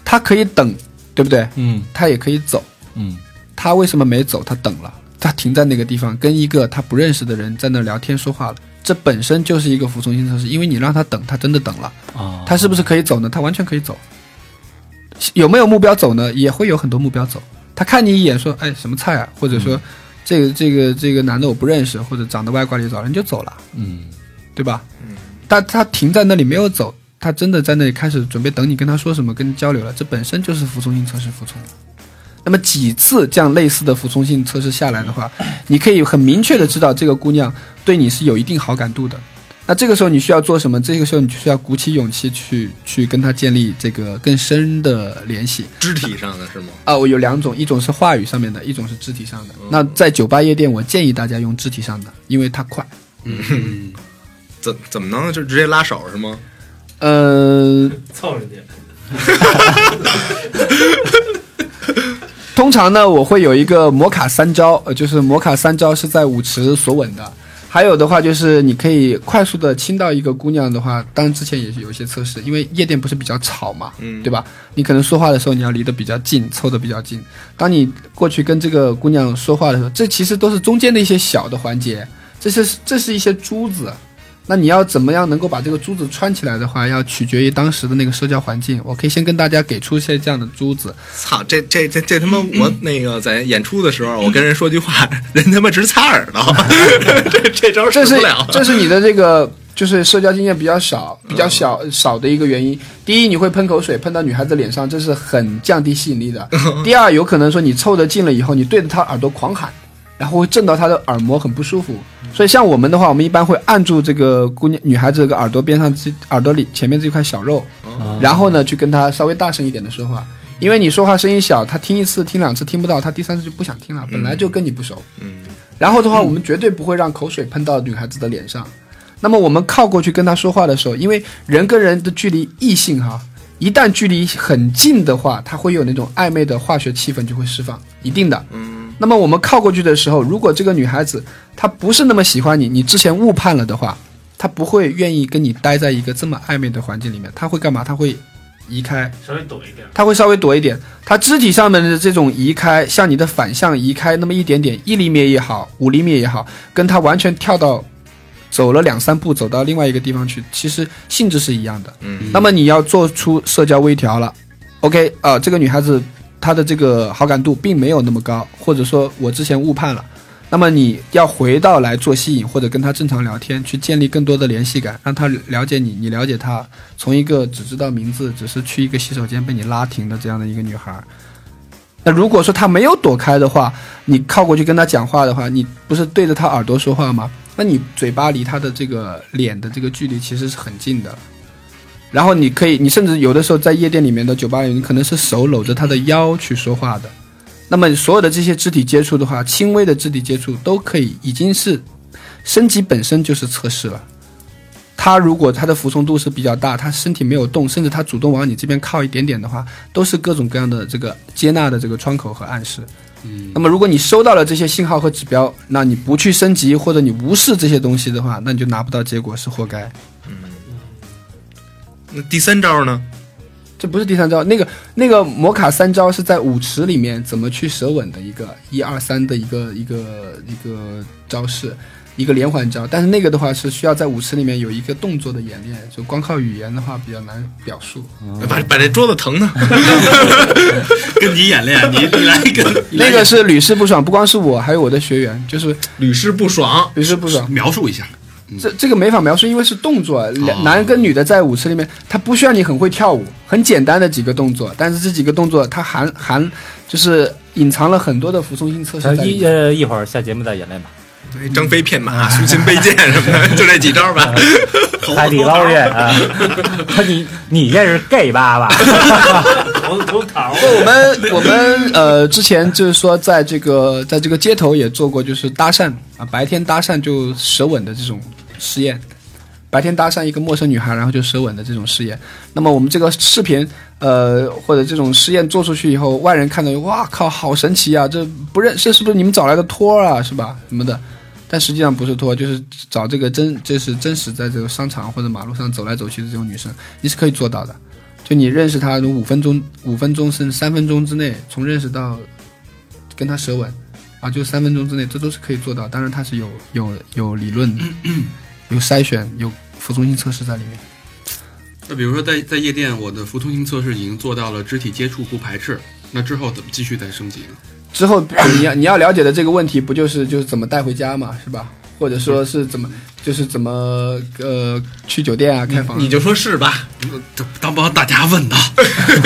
她可以等，对不对？嗯他也可以走。嗯他为什么没走？他等了，他停在那个地方，跟一个他不认识的人在那聊天说话了。这本身就是一个服从性测试，因为你让他等，他真的等了。啊，他是不是可以走呢？他完全可以走。有没有目标走呢？也会有很多目标走。他看你一眼说：“哎，什么菜啊？”或者说：“这个这个这个男的我不认识，或者长得歪瓜裂枣，人就走了，嗯对吧？”但他停在那里没有走，他真的在那里开始准备等你跟他说什么，跟你交流了。这本身就是服从性测试服从。那么几次这样类似的服从性测试下来的话，[COUGHS] 你可以很明确的知道这个姑娘对你是有一定好感度的。那这个时候你需要做什么？这个时候你就需要鼓起勇气去去跟她建立这个更深的联系。肢体上的是吗？啊，我有两种，一种是话语上面的，一种是肢体上的。那在酒吧夜店，我建议大家用肢体上的，因为它快。嗯，怎怎么能就直接拉手是吗？呃，[LAUGHS] 凑人家。通常呢，我会有一个摩卡三招，呃，就是摩卡三招是在舞池所吻的，还有的话就是你可以快速的亲到一个姑娘的话，当然之前也是有一些测试，因为夜店不是比较吵嘛，嗯对吧？你可能说话的时候你要离得比较近，凑得比较近。当你过去跟这个姑娘说话的时候，这其实都是中间的一些小的环节，这是这是一些珠子。那你要怎么样能够把这个珠子穿起来的话，要取决于当时的那个社交环境。我可以先跟大家给出一些这样的珠子，操，这这这这他妈我 [CLEARS THROAT] 那个在演出的时候，我跟人说句话，人他妈直擦耳朵，这这招这不了。这是你的这个就是社交经验比较少、比较小少的一个原因。第一，你会喷口水喷到女孩子脸上，这是很降低吸引力的。第二，有可能说你凑得近了以后，你对着她耳朵狂喊，然后会震到她的耳膜，很不舒服。所以像我们的话，我们一般会按住这个姑娘女孩子这个耳朵边上这耳朵里前面这块小肉，然后呢去跟她稍微大声一点的说话。因为你说话声音小，她听一次、听两次听不到，她第三次就不想听了，本来就跟你不熟。嗯然后的话，我们绝对不会让口水喷到女孩子的脸上。那么我们靠过去跟她说话的时候，因为人跟人的距离，异性哈，一旦距离很近的话，它会有那种暧昧的化学气氛就会释放，一定的。嗯那么我们靠过去的时候，如果这个女孩子她不是那么喜欢你，你之前误判了的话，她不会愿意跟你待在一个这么暧昧的环境里面，她会干嘛？她会移开，稍微躲一点。她会稍微躲一点，她肢体上面的这种移开，向你的反向移开那么一点点，一厘米也好，五厘米也好，跟她完全跳到走了两三步走到另外一个地方去，其实性质是一样的。嗯那么你要做出社交微调了，OK 啊、这个女孩子他的这个好感度并没有那么高，或者说我之前误判了。那么你要回到来做吸引，或者跟他正常聊天，去建立更多的联系感，让他了解你，你了解他。从一个只知道名字，只是去一个洗手间被你拉停的这样的一个女孩，那如果说他没有躲开的话，你靠过去跟他讲话的话，你不是对着他耳朵说话吗？那你嘴巴离他的这个脸的这个距离其实是很近的。然后你可以，你甚至有的时候在夜店里面的酒吧里，你可能是手搂着他的腰去说话的。那么所有的这些肢体接触的话，轻微的肢体接触都可以，已经是升级本身就是测试了。他如果他的服从度是比较大，他身体没有动，甚至他主动往你这边靠一点点的话，都是各种各样的这个接纳的这个窗口和暗示。嗯那么如果你收到了这些信号和指标，那你不去升级或者你无视这些东西的话，那你就拿不到结果，是活该。那第三招呢？这不是第三招，那个那个摩卡三招是在舞池里面怎么去舌吻的一个一二三的一个一个一个招式，一个连环招。但是那个的话是需要在舞池里面有一个动作的演练，就光靠语言的话比较难表述。把把这桌子疼的。[LAUGHS] 跟你演练，你你来跟那个是屡试不爽，不光是我，还有我的学员，就是屡试不爽。屡试不爽。描述一下，这这个没法描述，因为是动作，男跟女的在舞池里面，他不需要你很会跳舞，很简单的几个动作，但是这几个动作它含含就是隐藏了很多的服从性测试。一呃一会儿下节目再演练吧。对，张飞骗马，苏秦背剑什么的，就这几招吧。[LAUGHS] 海底捞月 [LAUGHS] 啊，你你这是 gay 爸爸，[LAUGHS] 头头桃我们我们呃之前就是说在这个在这个街头也做过，就是搭讪啊，白天搭讪就舌吻的这种试验，白天搭讪一个陌生女孩，然后就舌吻的这种试验。那么我们这个视频呃或者这种实验做出去以后，外人看到哇靠，好神奇啊！这不认这是不是你们找来的托儿啊？是吧？什么的？但实际上不是托，就是找这个真，这是真实在这个商场或者马路上走来走去的这种女生，你是可以做到的。就你认识她五分钟、五分钟甚至三分钟之内，从认识到跟她舌吻，啊，就三分钟之内，这都是可以做到。当然，它是有有有理论、有筛选、有服从性测试在里面。那比如说在在夜店，我的服从性测试已经做到了肢体接触不排斥，那之后怎么继续再升级呢？之后你要你要了解的这个问题，不就是就是怎么带回家嘛，是吧？或者说是怎么就是怎么呃去酒店啊开房啊？你就说是吧？这当帮大家问的，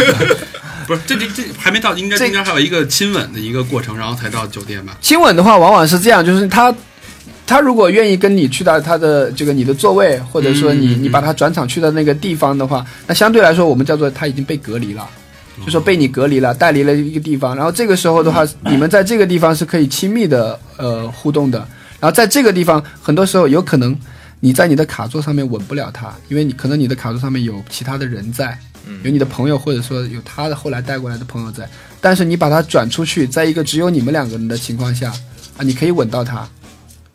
[LAUGHS] 不是这这这还没到，应该这应该还有一个亲吻的一个过程，然后才到酒店吧？亲吻的话，往往是这样，就是他他如果愿意跟你去到他的这个你的座位，或者说你你把他转场去到那个地方的话，那相对来说我们叫做他已经被隔离了。就说被你隔离了，带离了一个地方，然后这个时候的话，你们在这个地方是可以亲密的呃互动的，然后在这个地方，很多时候有可能你在你的卡座上面吻不了他，因为你可能你的卡座上面有其他的人在，有你的朋友或者说有他的后来带过来的朋友在，但是你把他转出去，在一个只有你们两个人的情况下啊，你可以吻到他，呃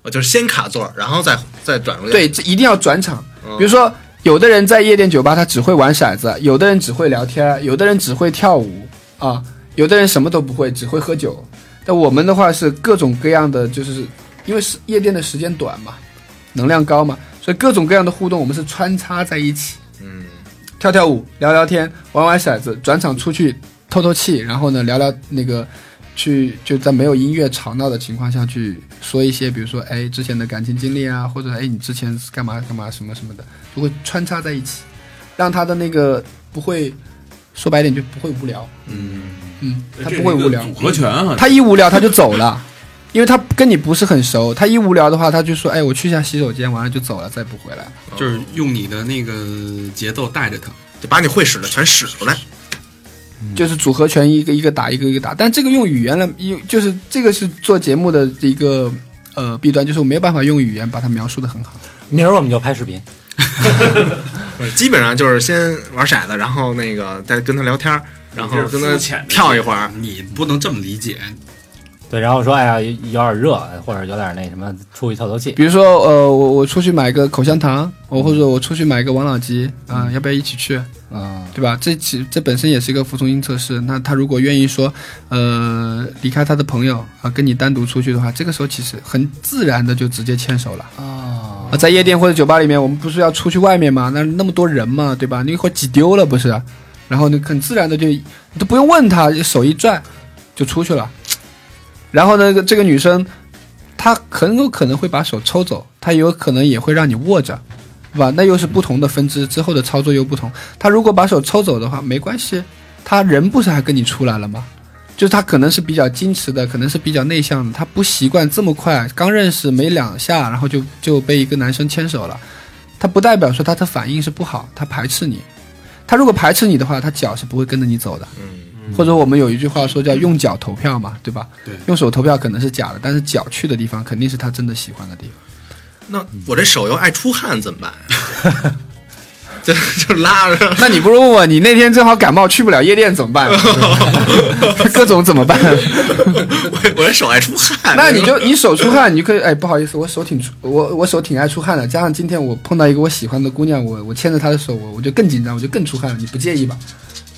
就是先卡座，然后再再转入。对，，这一定要转场。嗯比如说，有的人在夜店酒吧他只会玩骰子，有的人只会聊天，有的人只会跳舞啊，有的人什么都不会，只会喝酒。但我们的话是各种各样的，就是因为是夜店的时间短嘛，能量高嘛，所以各种各样的互动我们是穿插在一起。嗯，跳跳舞、聊聊天、玩玩骰子，转场出去透透气，然后呢聊聊那个，去就在没有音乐吵闹的情况下去说一些，比如说哎之前的感情经历啊，或者哎你之前是干嘛干嘛什么什么的，都会穿插在一起，让他的那个不会说白点就不会无聊，嗯，嗯，他不会无聊组，合拳啊，他一无聊他就走了。[LAUGHS] 因为他跟你不是很熟，他一无聊的话，他就说：“哎，我去一下洗手间，完了就走了，再不回来。就是用你的那个节奏带着他。就把你会使的全使出来。”就是组合拳一个一个打，一个一个打。但这个用语言来，用就是这个是做节目的一个呃弊端，就是我没有办法用语言把它描述的很好。明儿我们就拍视频，[LAUGHS] 基本上就是先玩骰子，然后那个再跟他聊天儿，然后跟他跳一会儿。你不能这么理解，对，然后说哎呀有有点热，或者有点那什么，出去透透气。比如说，呃，我我出去买个口香糖，我或者我出去买个王老吉啊、要不要一起去？嗯，对吧？这其这本身也是一个服从性测试。那他如果愿意说，呃，离开他的朋友啊，跟你单独出去的话，这个时候其实很自然的就直接牵手了。哦，啊，在夜店或者酒吧里面，我们不是要出去外面吗？那那么多人嘛，对吧？你一会儿挤丢了不是？然后你，很自然的就你都不用问他，手一拽就出去了。然后呢，这个女生她很有可能会把手抽走，她有可能也会让你握着，对吧？那又是不同的分支，之后的操作又不同。她如果把手抽走的话，没关系，她人不是还跟你出来了吗？就是她可能是比较矜持的，可能是比较内向的，她不习惯这么快，刚认识没两下，然后就就被一个男生牵手了。她不代表说她的反应是不好，她排斥你。她如果排斥你的话，她脚是不会跟着你走的。嗯，或者我们有一句话说叫用脚投票嘛，对吧？对用手投票可能是假的，但是脚去的地方肯定是他真的喜欢的地方。那我这手又爱出汗怎么办呀？[LAUGHS] 就就拉着，[LAUGHS] 那你不如问我，你那天正好感冒去不了夜店怎么办？[LAUGHS] 各种怎么办？我我这手爱出汗。那你就你手出汗，你就可以哎，不好意思，我手挺出，我我手挺爱出汗的。加上今天我碰到一个我喜欢的姑娘，我我牵着她的手，我我就更紧张，我就更出汗了。你不介意吧？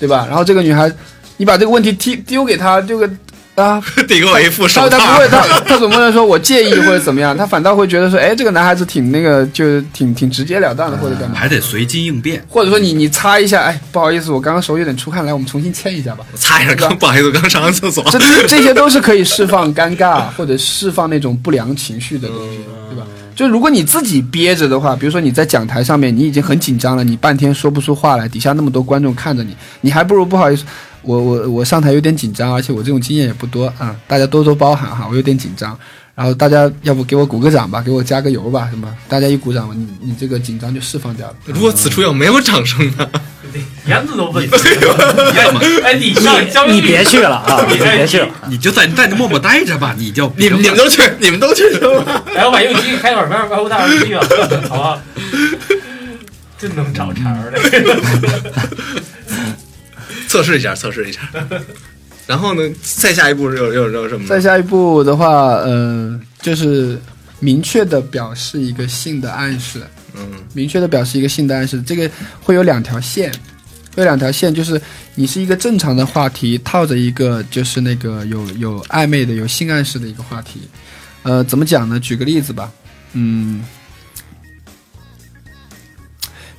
对吧？然后这个女孩，你把这个问题踢丢给他，丢个啊，递给我一副他手套他不会，，他他总不能说我介意或者怎么样，他反倒会觉得说，哎，这个男孩子挺那个，就是挺挺直截了当的，或者干嘛，还得随机应变。或者说你你擦一下，哎，不好意思，我刚刚手有点出汗，来，我们重新签一下吧。我擦一下，刚不好意思，我刚上完厕所。这这 [LAUGHS] 这些都是可以释放尴尬或者释放那种不良情绪的东西，对吧？就如果你自己憋着的话，比如说你在讲台上面，你已经很紧张了，你半天说不出话来，底下那么多观众看着你，你还不如不好意思，我我我上台有点紧张，而且我这种经验也不多啊、大家多多包涵哈，我有点紧张。然后大家要不给我鼓个掌吧，给我加个油吧，什么？大家一鼓掌，你你这个紧张就释放掉了。如果此处要没有掌声呢？[LAUGHS] 帘子都问。哎，你上交你别去了啊，你别去了。你就在在那默默待着吧，你就你们你们都去，你们都去行吗？来，我把游戏机开会儿，外外屋大耳机了，好吧？[LAUGHS] 真能找茬儿的。[LAUGHS] [LAUGHS] 测试一下，测试一下。[LAUGHS] 然后呢，再下一步是有有有什么？再下一步的话，呃，就是明确的表示一个性的暗示。嗯明确的表示一个性的暗示，这个会有两条线，会有两条线，就是你是一个正常的话题，套着一个就是那个有有暧昧的、有性暗示的一个话题。呃，怎么讲呢？举个例子吧，嗯，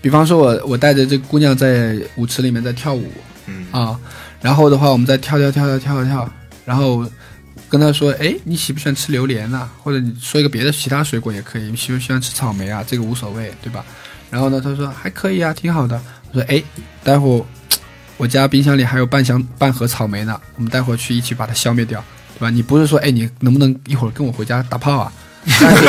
比方说我我带着这姑娘在舞池里面在跳舞嗯啊，然后的话我们再跳跳跳跳跳跳，然后跟他说，哎，你喜不喜欢吃榴莲啊？或者你说一个别的其他水果也可以，你喜不喜欢吃草莓啊？这个无所谓，对吧？然后呢，他说还可以啊，挺好的。我说，哎，待会儿我家冰箱里还有半箱半盒草莓呢，我们待会儿去一起把它消灭掉，对吧？你不是说，哎，你能不能一会儿跟我回家打炮啊？[LAUGHS] 但是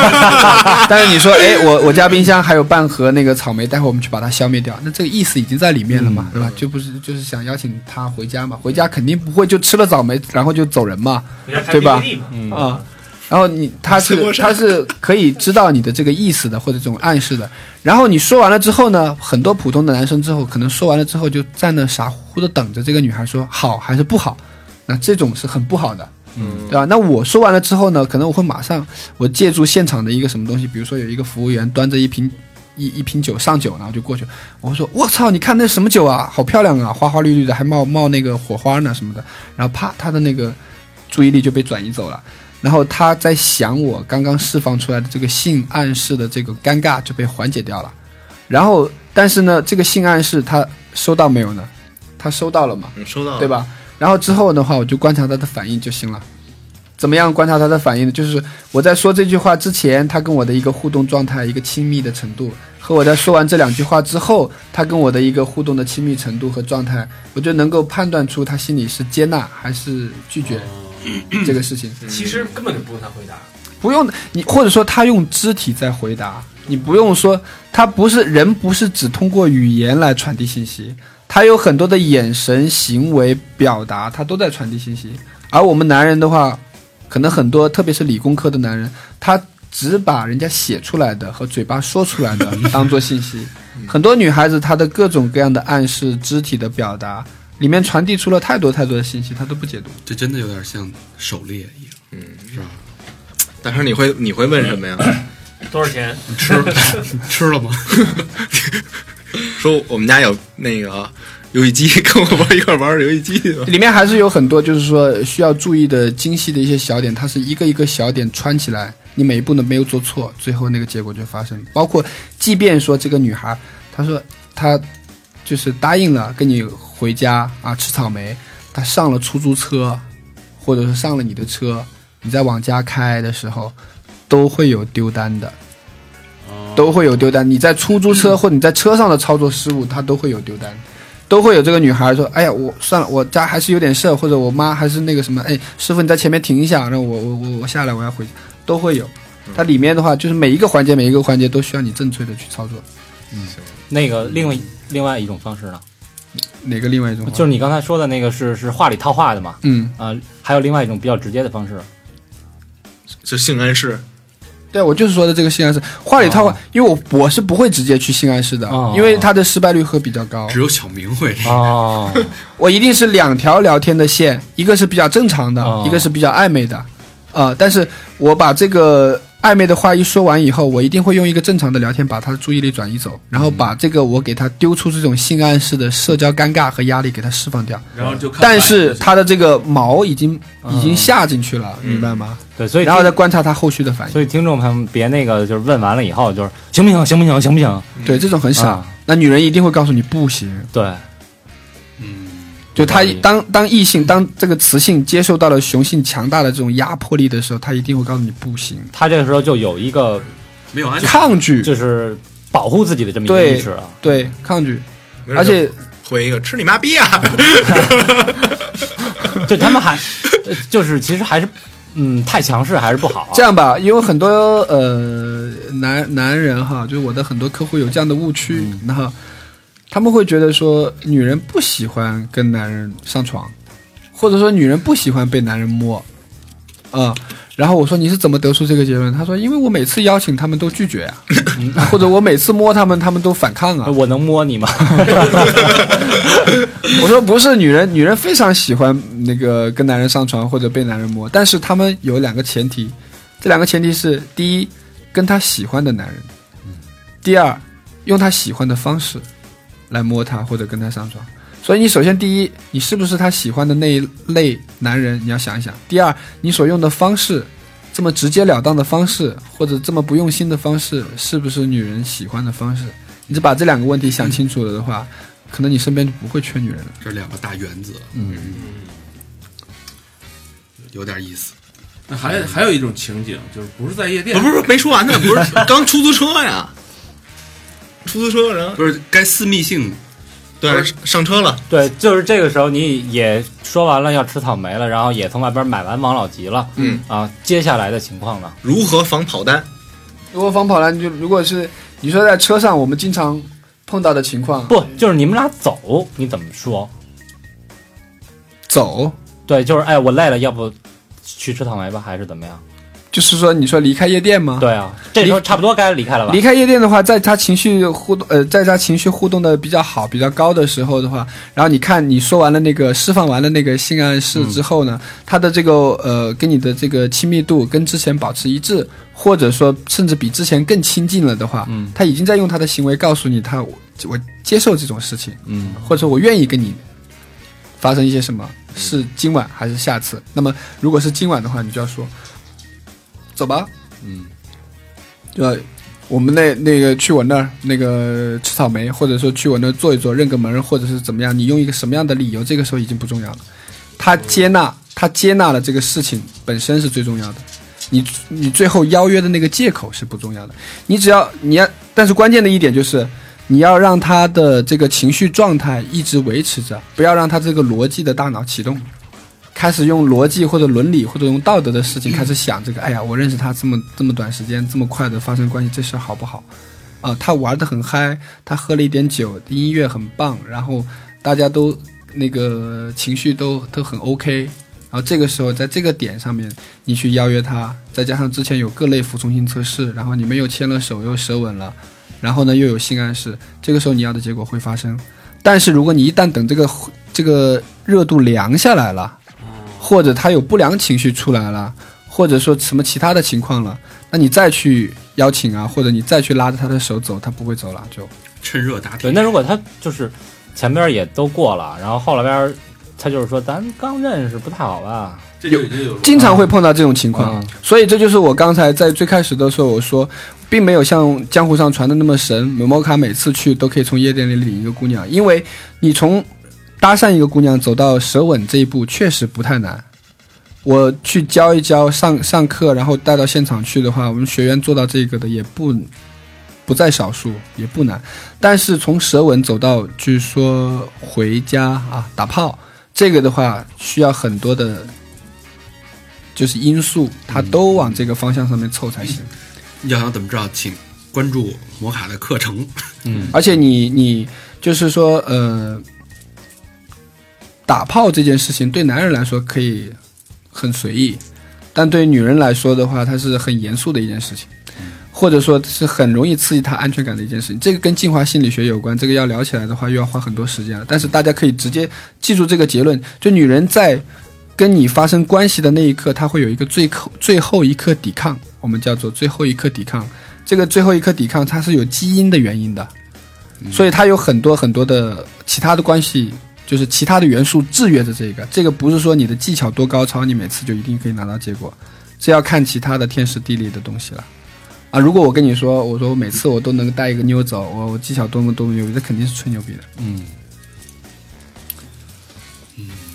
但是你说，哎，我我家冰箱还有半盒那个草莓，待会我们去把它消灭掉，那这个意思已经在里面了嘛，对吧？就不是就是想邀请他回家嘛，回家肯定不会就吃了草莓然后就走人嘛，对吧嗯啊。然后你他是 [LAUGHS] 他是可以知道你的这个意思的，或者这种暗示的。然后你说完了之后呢，很多普通的男生之后可能说完了之后就在那傻乎乎的等着这个女孩说好还是不好，那这种是很不好的，嗯，对吧？那我说完了之后呢，可能我会马上我借助现场的一个什么东西，比如说有一个服务员端着一瓶一一瓶酒上酒然后就过去，我会说我操，你看那什么酒啊，好漂亮啊，花花绿绿的，还冒冒那个火花呢什么的，然后啪，他的那个注意力就被转移走了。然后他在想我刚刚释放出来的这个性暗示的这个尴尬就被缓解掉了，然后但是呢，这个性暗示他收到没有呢？他收到了嘛？嗯收到了对？吧？然后之后的话，我就观察他的反应就行了。怎么样观察他的反应呢？就是我在说这句话之前，他跟我的一个互动状态、一个亲密的程度，和我在说完这两句话之后，他跟我的一个互动的亲密程度和状态，我就能够判断出他心里是接纳还是拒绝这个事情。其实根本就不用他回答，不用你，或者说他用肢体在回答，你不用说，他不是人，不是只通过语言来传递信息，他有很多的眼神、行为表达，他都在传递信息。而我们男人的话，可能很多，特别是理工科的男人，他只把人家写出来的和嘴巴说出来的 [LAUGHS] 当做信息。很多女孩子她的各种各样的暗示、肢体的表达，里面传递出了太多太多的信息，她都不解读。这真的有点像狩猎一样，嗯，是吧？但是你会你会问什么呀？多少钱？吃吃了吗？[LAUGHS] [LAUGHS] [LAUGHS] 说我们家有那个游戏机，[LAUGHS] 跟我玩一块玩游戏机。里面还是有很多就是说需要注意的精细的一些小点，它是一个一个小点穿起来，你每一步都没有做错，最后那个结果就发生。包括即便说这个女孩，她说她就是答应了跟你回家啊吃草莓，她上了出租车，或者是上了你的车，你在往家开的时候，都会有丢单的。都会有丢单，你在出租车或你在车上的操作失误，它都会有丢单。都会有这个女孩说：“哎呀，我算了，我家还是有点事儿，或者我妈还是那个什么，哎，师傅你在前面停一下，让我我我我下来，我要回去。”都会有。它里面的话，就是每一个环节每一个环节都需要你正确的去操作。嗯那个另外另外一种方式呢，哪个另外一种？就是你刚才说的那个是是话里套话的嘛？嗯，啊、还有另外一种比较直接的方式，就性暗示，对，我就是说的这个性暗示，话里套话，因为我我是不会直接去性暗示的，哦因为它的失败率会比较高。只有小明会。哦，[LAUGHS] 我一定是两条聊天的线，一个是比较正常的，哦一个是比较暧昧的，呃，但是我把这个暧昧的话一说完以后，我一定会用一个正常的聊天把他的注意力转移走，然后把这个我给他丢出这种性暗示的社交尴尬和压力给他释放掉。然后就看但是他的这个毛已经已经下进去了，明白吗？对，所以然后再观察他后续的反应。所以听众朋友们别那个就是问完了以后就是行不行行不行行不行？对，这种很少啊。那女人一定会告诉你不行。对，嗯，就他当当异性当这个雌性接受到了雄性强大的这种压迫力的时候，他一定会告诉你不行，他这个时候就有一个没有安全感。抗拒，就是保护自己的这么一个意识啊。对，抗拒，而且回一个吃你妈逼啊！[LAUGHS] [LAUGHS] 就他们还，呃就是其实还是，嗯，太强势还是不好啊。这样吧，因为很多呃男男人哈，就是我的很多客户有这样的误区，然后他们会觉得说女人不喜欢跟男人上床，或者说女人不喜欢被男人摸，啊、然后我说你是怎么得出这个结论？他说因为我每次邀请他们都拒绝啊，[LAUGHS] 或者我每次摸他们，他们都反抗啊。[LAUGHS] 我能摸你吗？[LAUGHS] 我说不是，女人女人非常喜欢那个跟男人上床或者被男人摸，但是他们有两个前提，这两个前提是：第一，跟他喜欢的男人；第二，用他喜欢的方式来摸她或者跟她上床。所以你首先第一，你是不是她喜欢的那一类男人？你要想一想。第二，你所用的方式，这么直截了当的方式，或者这么不用心的方式，是不是女人喜欢的方式？你只把这两个问题想清楚了的话，可能你身边就不会缺女人了。这两个大原则，嗯，有点意思。那还还有一种情景，就是不是在夜店，不是不是没说完呢，不是 [LAUGHS] 刚出租车呀，出租车然后不是该私密性，对上车了，对，就是这个时候你也说完了要吃草莓了，然后也从外边买完王老吉了，嗯啊，接下来的情况呢？如何防跑单？如果防跑单，就如果是你说在车上，我们经常碰到的情况，不，就是你们俩走，你怎么说？走对，就是哎，我累了，要不去吃草莓吧，还是怎么样？就是说，你说离开夜店吗？对啊，这时候差不多该离开了吧？离开夜店的话，在他情绪互动，呃，在他情绪互动的比较好、比较高的时候的话，然后你看你说完了那个释放完了那个性暗示之后呢，他的这个呃跟你的这个亲密度跟之前保持一致，或者说甚至比之前更亲近了的话，嗯他已经在用他的行为告诉你，他我我接受这种事情，嗯，或者我愿意跟你发生一些什么，是今晚还是下次？那么如果是今晚的话，你就要说，走吧，嗯，呃，我们那那个去我那儿那个吃草莓，或者说去我那儿坐一坐，认个门，或者是怎么样，你用一个什么样的理由，这个时候已经不重要了。他接纳，他接纳了这个事情本身是最重要的。你你最后邀约的那个借口是不重要的，你只要你要，但是关键的一点就是，你要让他的这个情绪状态一直维持着，不要让他这个逻辑的大脑启动，开始用逻辑或者伦理或者用道德的事情开始想这个，哎呀，我认识他这么这么短时间，这么快的发生关系，这事儿好不好？啊、他玩的很嗨，他喝了一点酒，音乐很棒，然后大家都那个情绪都都很 OK，然后这个时候在这个点上面，你去邀约他，再加上之前有各类服从性测试，然后你们又牵了手，又舌吻了，然后呢又有性暗示，这个时候你要的结果会发生。但是如果你一旦等这个这个热度凉下来了，或者他有不良情绪出来了，或者说什么其他的情况了，那你再去邀请啊，或者你再去拉着他的手走，他不会走了，就趁热打对，铁。那如果他就是前边也都过了，然后后边他就是说咱刚认识不太好吧？这就已经有经常会碰到这种情况。嗯所以这就是我刚才在最开始的时候我说，并没有像江湖上传的那么神。某某卡每次去都可以从夜店里领一个姑娘，因为你从搭讪一个姑娘走到舌吻这一步确实不太难。我去教一教上上课，然后带到现场去的话，我们学员做到这个的也不不在少数，也不难。但是从舌吻走到据说回家啊打炮，这个的话需要很多的，就是因素，它都往这个方向上面凑才行。要想怎么知道，请关注摩卡的课程。嗯，而且你你就是说，呃，打炮这件事情对男人来说可以很随意，但对女人来说的话，它是很严肃的一件事情，或者说是很容易刺激她安全感的一件事情。这个跟进化心理学有关，这个要聊起来的话，又要花很多时间了。但是大家可以直接记住这个结论：就女人在跟你发生关系的那一刻，她会有一个最后最后一刻抵抗，我们叫做最后一刻抵抗。这个最后一刻抵抗，它是有基因的原因的。所以它有很多很多的其他的关系，就是其他的元素制约着这个。这个不是说你的技巧多高超，你每次就一定可以拿到结果，这要看其他的天时地利的东西了。啊，如果我跟你说，我说我每次我都能带一个妞走，我我技巧多么多么牛逼，这肯定是吹牛逼的。嗯，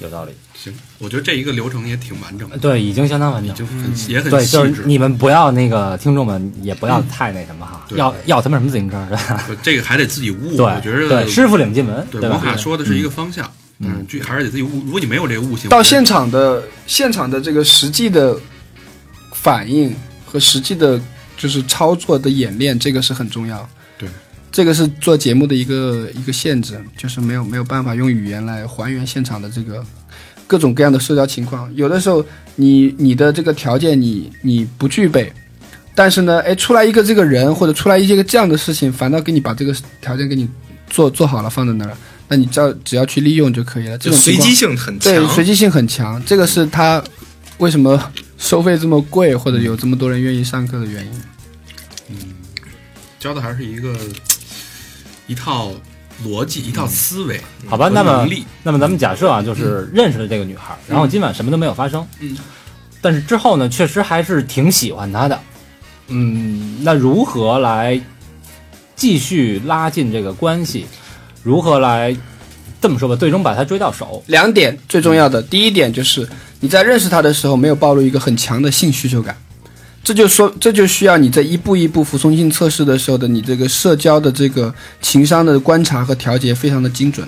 有道理。行，我觉得这一个流程也挺完整的，对，已经相当完整已。经很也很对，细致。就是你们不要那个听众们也不要太那什么哈，对要要他们什么自行车是吧？[LAUGHS] 这个还得自己悟。对，我觉得对，师傅领进门，吧？对摩卡说的是一个方向，嗯，具还是得自己悟。如果你没有这个悟性，到现场的现场的这个实际的反应和实际的，就是操作的演练，这个是很重要。对，这个是做节目的一个一个限制，就是没有没有办法用语言来还原现场的这个各种各样的社交情况。有的时候你你的这个条件你你不具备。但是呢，哎，出来一个这个人，或者出来一些个这样的事情，反倒给你把这个条件给你做做好了，放在那儿，那你只要只要去利用就可以了。这种随机性很强对，随机性很强，这个是他为什么收费这么贵，或者有这么多人愿意上课的原因。嗯教的还是一个一套逻辑、一套思维。好吧，那么那么咱们假设啊，就是认识了这个女孩，然后今晚什么都没有发生，嗯，但是之后呢，确实还是挺喜欢她的，嗯，那如何来继续拉近这个关系？如何来这么说吧，最终把她追到手？两点最重要的，第一点就是你在认识她的时候没有暴露一个很强的性需求感，这就说这就需要你在一步一步服从性测试的时候的你这个社交的这个情商的观察和调节非常的精准。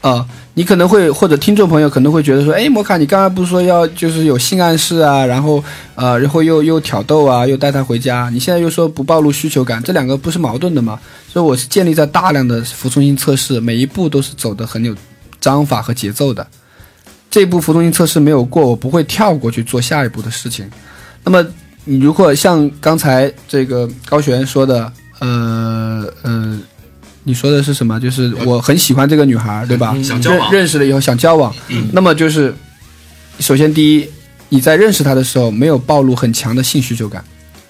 啊、你可能会或者听众朋友可能会觉得说，哎，摩卡，你刚刚不是说要就是有性暗示啊，然后呃，然后又又挑逗啊，又带他回家，你现在又说不暴露需求感，这两个不是矛盾的吗？所以我是建立在大量的服从性测试，每一步都是走的很有章法和节奏的。这一步服从性测试没有过，我不会跳过去做下一步的事情。那么你如果像刚才这个高璇说的，呃呃，你说的是什么？就是我很喜欢这个女孩，对吧？想交往认认识了以后想交往，那么就是首先第一，你在认识她的时候没有暴露很强的性需求感，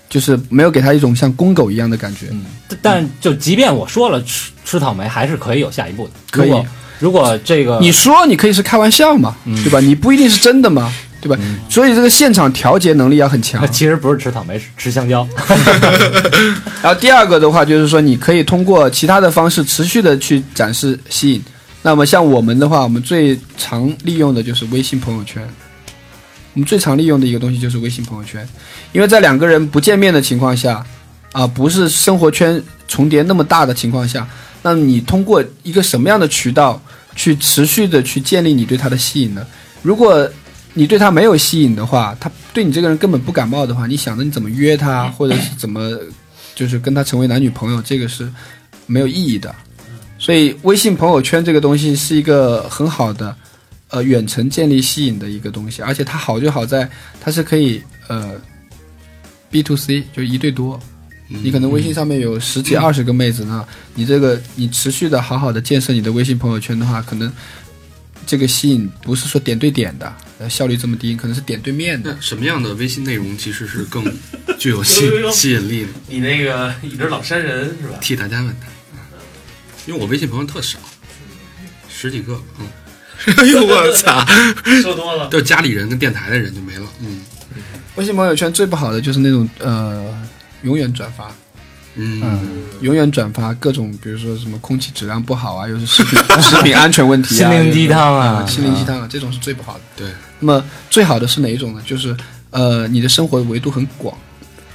就是没有给她一种像公狗一样的感觉。但但就即便我说了吃吃草莓，还是可以有下一步的。可以如果如果这个你说你可以是开玩笑嘛，对吧？你不一定是真的嘛，对吧？所以这个现场调节能力要很强。其实不是吃草莓，是吃香蕉。[LAUGHS] 然后第二个的话，就是说你可以通过其他的方式持续的去展示吸引。那么像我们的话，我们最常利用的就是微信朋友圈。我们最常利用的一个东西就是微信朋友圈，因为在两个人不见面的情况下，啊，不是生活圈重叠那么大的情况下，那你通过一个什么样的渠道去持续的去建立你对他的吸引呢？如果你对他没有吸引的话，他对你这个人根本不感冒的话，你想着你怎么约他，或者是怎么就是跟他成为男女朋友，这个是没有意义的。所以微信朋友圈这个东西是一个很好的呃远程建立吸引的一个东西，而且它好就好在它是可以呃 B to C 就一对多。你可能微信上面有十几二十个妹子呢，你这个你持续的好好的建设你的微信朋友圈的话，可能这个吸引不是说点对点的，呃效率这么低，可能是点对面的。什么样的微信内容其实是更具有吸 [LAUGHS] 吸引力的？你那个一直老山人是吧？替大家问他，因为我微信朋友特少，十几个，嗯，[LAUGHS] 哎呦我操！[LAUGHS] 说多了。就家里人跟电台的人就没了，嗯微信朋友圈最不好的就是那种呃永远转发，嗯，永远转发各种，比如说什么空气质量不好啊，[LAUGHS] 又是食品食品安全问题啊，[LAUGHS] 心灵鸡汤啊 [LAUGHS] 心灵鸡汤啊，这种是最不好的。对，那么最好的是哪一种呢？就是呃，你的生活维度很广，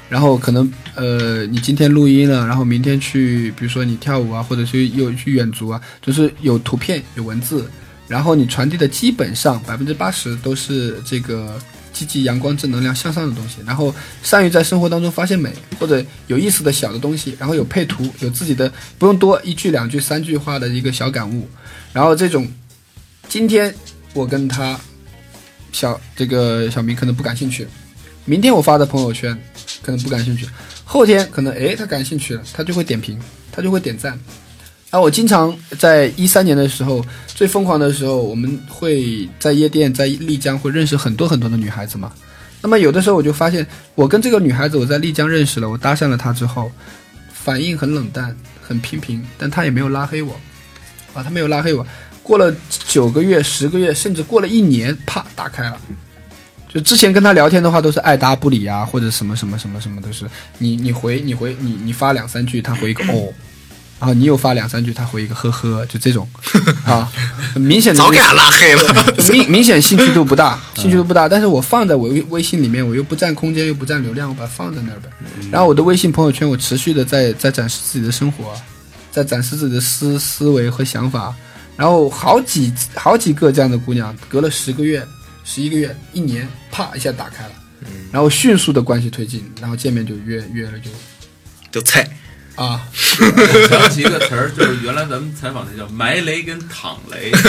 然后可能呃，你今天录音了，然后明天去，比如说你跳舞啊，或者去又去远足啊，就是有图片有文字，然后你传递的基本上百分之八十都是这个积极、阳光、正能量、向上的东西，然后善于在生活当中发现美或者有意思的小的东西，然后有配图，有自己的不用多一句两句三句话的一个小感悟，然后这种今天我跟他小这个小明可能不感兴趣，明天我发的朋友圈可能不感兴趣，后天可能诶他感兴趣了，他就会点评，他就会点赞。啊，我经常在一三年的时候最疯狂的时候，我们会在夜店在丽江会认识很多很多的女孩子嘛。那么有的时候我就发现，我跟这个女孩子我在丽江认识了，我搭讪了她之后，反应很冷淡，很平平，但她也没有拉黑我，啊，她没有拉黑我。过了九个月、十个月，甚至过了一年，啪打开了。就之前跟她聊天的话，都是爱答不理啊，或者什么什么什么什么，都是你你回你回你你发两三句，她回一个 [LAUGHS] 哦，然后你又发两三句，他回一个呵呵，就这种啊，很明显的早给他拉黑了。[LAUGHS] 明明显兴趣度不大，兴趣度不大，但是我放在我微微信里面，我又不占空间，又不占流量，我把它放在那儿呗。然后我的微信朋友圈，我持续的在在展示自己的生活，在展示自己的思思维和想法。然后好几好几个这样的姑娘，隔了十个月、十一个月、一年，啪一下打开了，然后迅速的关系推进，然后见面就约约了就就菜，啊，[LAUGHS] 想起一个词儿，就是原来咱们采访那叫埋雷跟躺雷，[LAUGHS]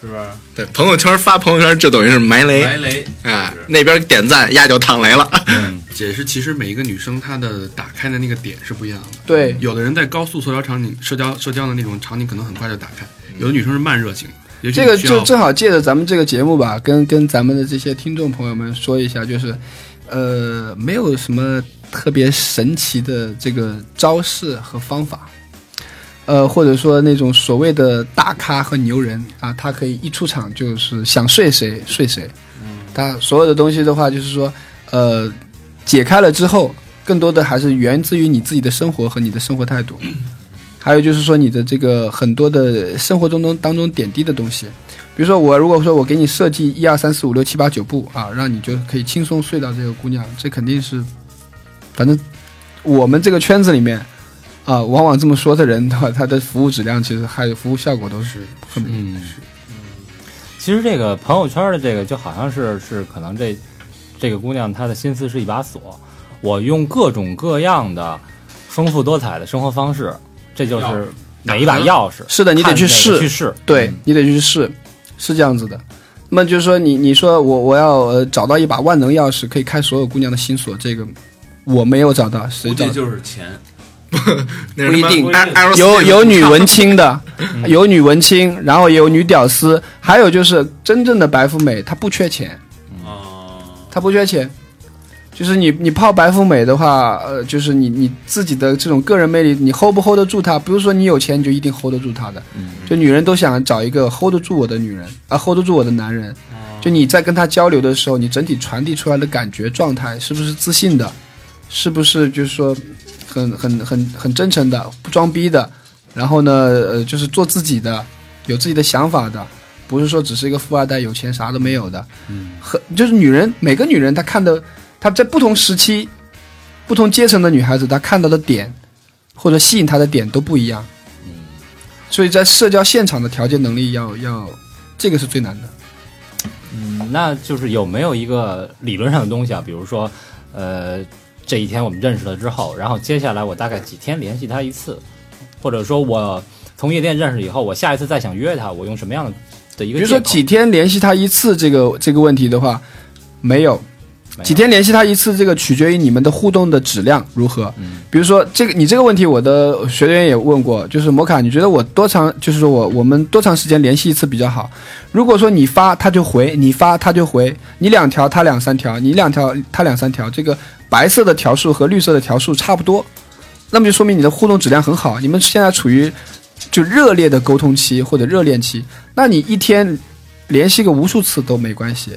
是不是？对，朋友圈发朋友圈，这等于是埋雷，埋雷，哎，那边点赞，压就躺雷了。[LAUGHS] 嗯解释其实每一个女生她的打开的那个点是不一样的。对有的人在高速社交场景、社交社交的那种场景，可能很快就打开；有的女生是慢热型，这个就正好借着咱们这个节目吧，跟跟咱们的这些听众朋友们说一下，就是，呃，没有什么特别神奇的这个招式和方法，呃，或者说那种所谓的大咖和牛人啊，他可以一出场就是想睡谁睡谁，他所有的东西的话，就是说，呃，解开了之后，更多的还是源自于你自己的生活和你的生活态度。还有就是说你的这个很多的生活中中当中点滴的东西，比如说我如果说我给你设计一二三四五六七八九步啊，让你就可以轻松睡到这个姑娘，这肯定是，反正我们这个圈子里面啊，往往这么说的人的话，他的服务质量其实还有服务效果都是很嗯，其实这个朋友圈的这个就好像是是可能这这个姑娘她的心思是一把锁，我用各种各样的丰富多彩的生活方式，这就是每一把钥匙。是的，你得去试，去试。对嗯你得去试，是这样子的。那么就是说你你说我我要呃找到一把万能钥匙，可以开所有姑娘的心锁，这个我没有找到，谁估计找到？就是钱。[LAUGHS] 不一定有有女文青的，有女文青，然后也有女屌丝，还有就是真正的白富美，她不缺钱，哦，她不缺钱。就是你你泡白富美的话，呃，就是你你自己的这种个人魅力，你 hold 不 hold 得住她？不是说你有钱你就一定 hold 得住她的。就女人都想找一个 hold 得住我的女人啊，hold 得住我的男人。就你在跟他交流的时候，你整体传递出来的感觉状态是不是自信的？是不是就是说很很很很真诚的，不装逼的？然后呢，呃，就是做自己的，有自己的想法的，不是说只是一个富二代，有钱啥都没有的。嗯，很就是女人，每个女人她看的，她在不同时期、不同阶层的女孩子，她看到的点或者吸引她的点都不一样。嗯，所以在社交现场的调节能力要要，这个是最难的。嗯，那就是有没有一个理论上的东西啊？比如说，呃，这一天我们认识了之后，然后接下来我大概几天联系他一次，或者说我从夜店认识以后，我下一次再想约他，我用什么样的的一个比如说几天联系他一次这个这个问题的话，没有几天联系他一次，这个取决于你们的互动的质量如何。比如说这个你这个问题，我的学员也问过，就是摩卡，你觉得我多长，就是说我我们多长时间联系一次比较好？如果说你发他就回，你发他就回，你两条他两三条，你两条他两三条，这个白色的条数和绿色的条数差不多，那么就说明你的互动质量很好，你们现在处于就热烈的沟通期或者热恋期，那你一天联系个无数次都没关系。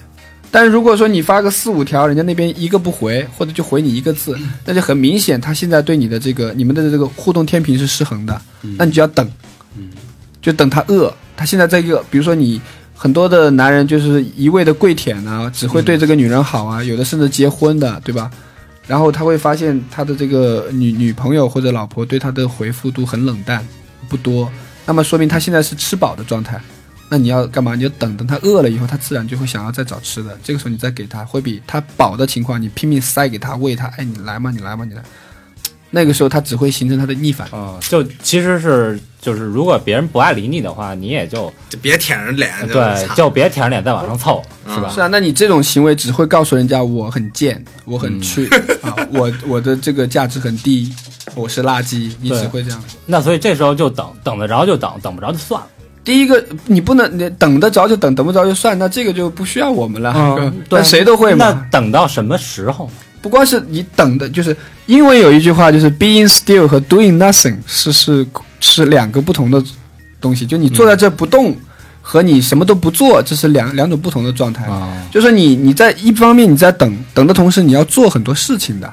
但是如果说你发个四五条，人家那边一个不回，或者就回你一个字，那就很明显，他现在对你的这个你们的这个互动天平是失衡的，那你就要等，就等他饿。他现在这个，比如说你很多的男人就是一味的跪舔啊，只会对这个女人好啊，有的甚至结婚的，对吧？然后他会发现他的这个女女朋友或者老婆对他的回复都很冷淡，不多，那么说明他现在是吃饱的状态。那你要干嘛？你就等等他饿了以后，他自然就会想要再找吃的。这个时候你再给他，会比他饱的情况，你拼命塞给他喂他，哎，你来嘛，你来嘛，你来。那个时候他只会形成他的逆反。嗯，就其实是就是，如果别人不爱理你的话，你也就就别舔着脸，对，就别舔着脸再往上凑，是吧？是啊，那你这种行为只会告诉人家我很贱，我很去、[LAUGHS] 啊，我我的这个价值很低，我是垃圾，你只会这样。那所以这时候就等，等得着就等，等不着就算了。第一个，你不能你等得着就等，等不着就算，那这个就不需要我们了。嗯对那谁都会嘛那嘛。等到什么时候？不光是你等的，就是因为有一句话，就是 being still 和 doing nothing 是是是两个不同的东西。就你坐在这不动，和你什么都不做，这是两两种不同的状态。啊，就是你你在一方面你在等等的同时，你要做很多事情的。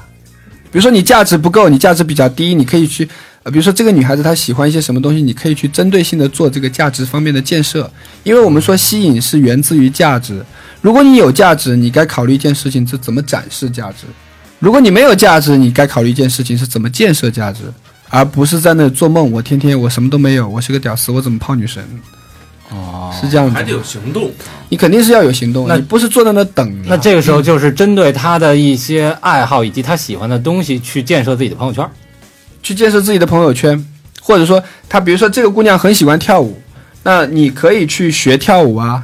比如说你价值不够，你价值比较低，你可以去，呃，比如说这个女孩子她喜欢一些什么东西，你可以去针对性的做这个价值方面的建设。因为我们说吸引是源自于价值，如果你有价值，你该考虑一件事情是怎么展示价值；如果你没有价值，你该考虑一件事情是怎么建设价值，而不是在那做梦。我天天我什么都没有，我是个屌丝，我怎么泡女神？哦，是这样子还得，有行动。你肯定是要有行动，那你不是坐在那等。那这个时候就是针对他的一些爱好以及他喜欢的东西去建设自己的朋友圈。去建设自己的朋友圈，或者说他，比如说这个姑娘很喜欢跳舞，那你可以去学跳舞啊。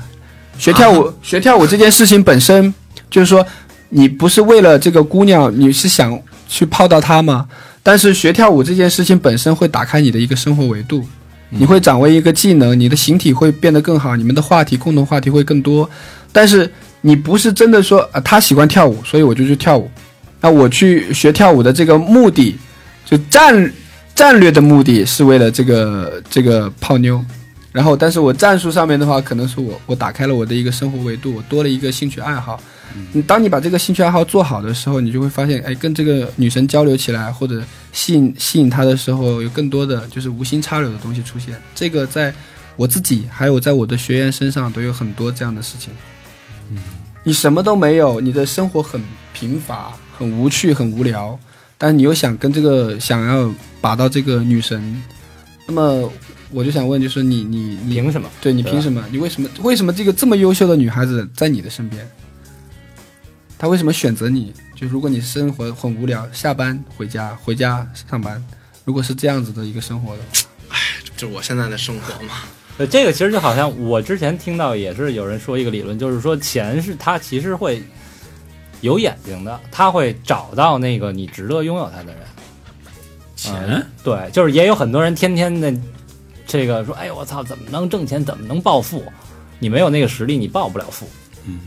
学跳舞，学跳舞这件事情本身就是说，你不是为了这个姑娘，你是想去泡到她吗？但是学跳舞这件事情本身会打开你的一个生活维度，你会掌握一个技能，你的形体会变得更好，你们的话题共同话题会更多。但是你不是真的说，啊，她喜欢跳舞，所以我就去跳舞。那我去学跳舞的这个目的，就战战略的目的是为了这个这个泡妞，然后但是我战术上面的话，可能是我我打开了我的一个生活维度，我多了一个兴趣爱好。你当你把这个兴趣爱好做好的时候，你就会发现，哎，跟这个女生交流起来，或者吸引吸引她的时候，有更多的就是无心插柳的东西出现。这个在我自己还有在我的学员身上都有很多这样的事情。嗯你什么都没有，你的生活很贫乏、很无趣、很无聊，但你又想跟这个想要拔到这个女神，那么我就想问，就是你你你凭什么？对你凭什么？你为什么为什么这个这么优秀的女孩子在你的身边？她为什么选择你？就如果你生活很无聊，下班回家，回家上班，如果是这样子的一个生活的话，这是我现在的生活嘛。呃，这个其实就好像我之前听到也是有人说一个理论，就是说钱是它其实会有眼睛的，他会找到那个你值得拥有他的人。钱嗯对，就是也有很多人天天的这个说，哎呦我操，怎么能挣钱，怎么能暴富？你没有那个实力，你暴不了富。嗯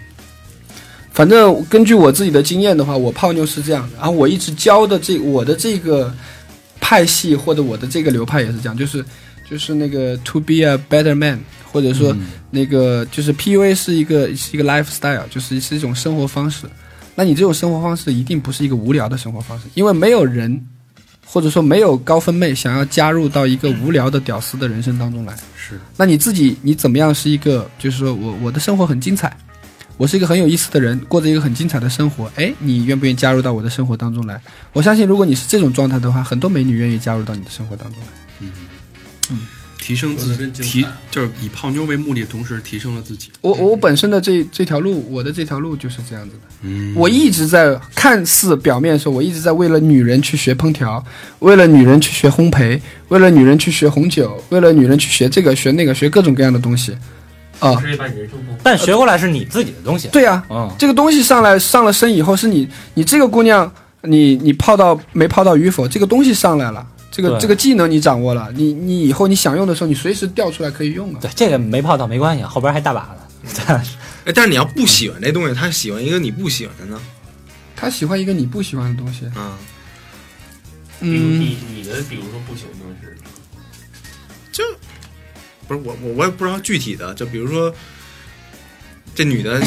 反正根据我自己的经验的话，我泡妞是这样的，然后我一直教的这我的这个派系或者我的这个流派也是这样，就是就是那个 to be a better man，或者说那个就是 PUA 是一个是一个 lifestyle，就是是一种生活方式。那你这种生活方式一定不是一个无聊的生活方式，因为没有人或者说没有高分妹想要加入到一个无聊的屌丝的人生当中来。是，那你自己你怎么样是一个，就是说我我的生活很精彩，我是一个很有意思的人，过着一个很精彩的生活。哎，你愿不愿意加入到我的生活当中来？我相信，如果你是这种状态的话，很多美女愿意加入到你的生活当中来。提升自说得真精彩提就是以泡妞为目的的同时提升了自己。我我本身的这这条路，我的这条路就是这样子的。嗯，我一直在看似表面说，我一直在为了女人去学烹调，为了女人去学烘焙，为了女人去学红酒，为了女人去学这个学那个，学各种各样的东西。啊。但学过来是你自己的东西。对呀、嗯，这个东西上来上了身以后，是你你这个姑娘，你你泡到没泡到与否，这个东西上来了，这个这个技能你掌握了，你你以后你想用的时候，你随时调出来可以用啊。对，这个没泡到没关系，后边还大把呢。[LAUGHS] 哎，但是你要不喜欢这东西，他喜欢一个你不喜欢的呢？他喜欢一个你不喜欢的东西，啊，嗯，你你的比如说不喜欢的东西就不是我我我也不知道具体的，就比如说这女的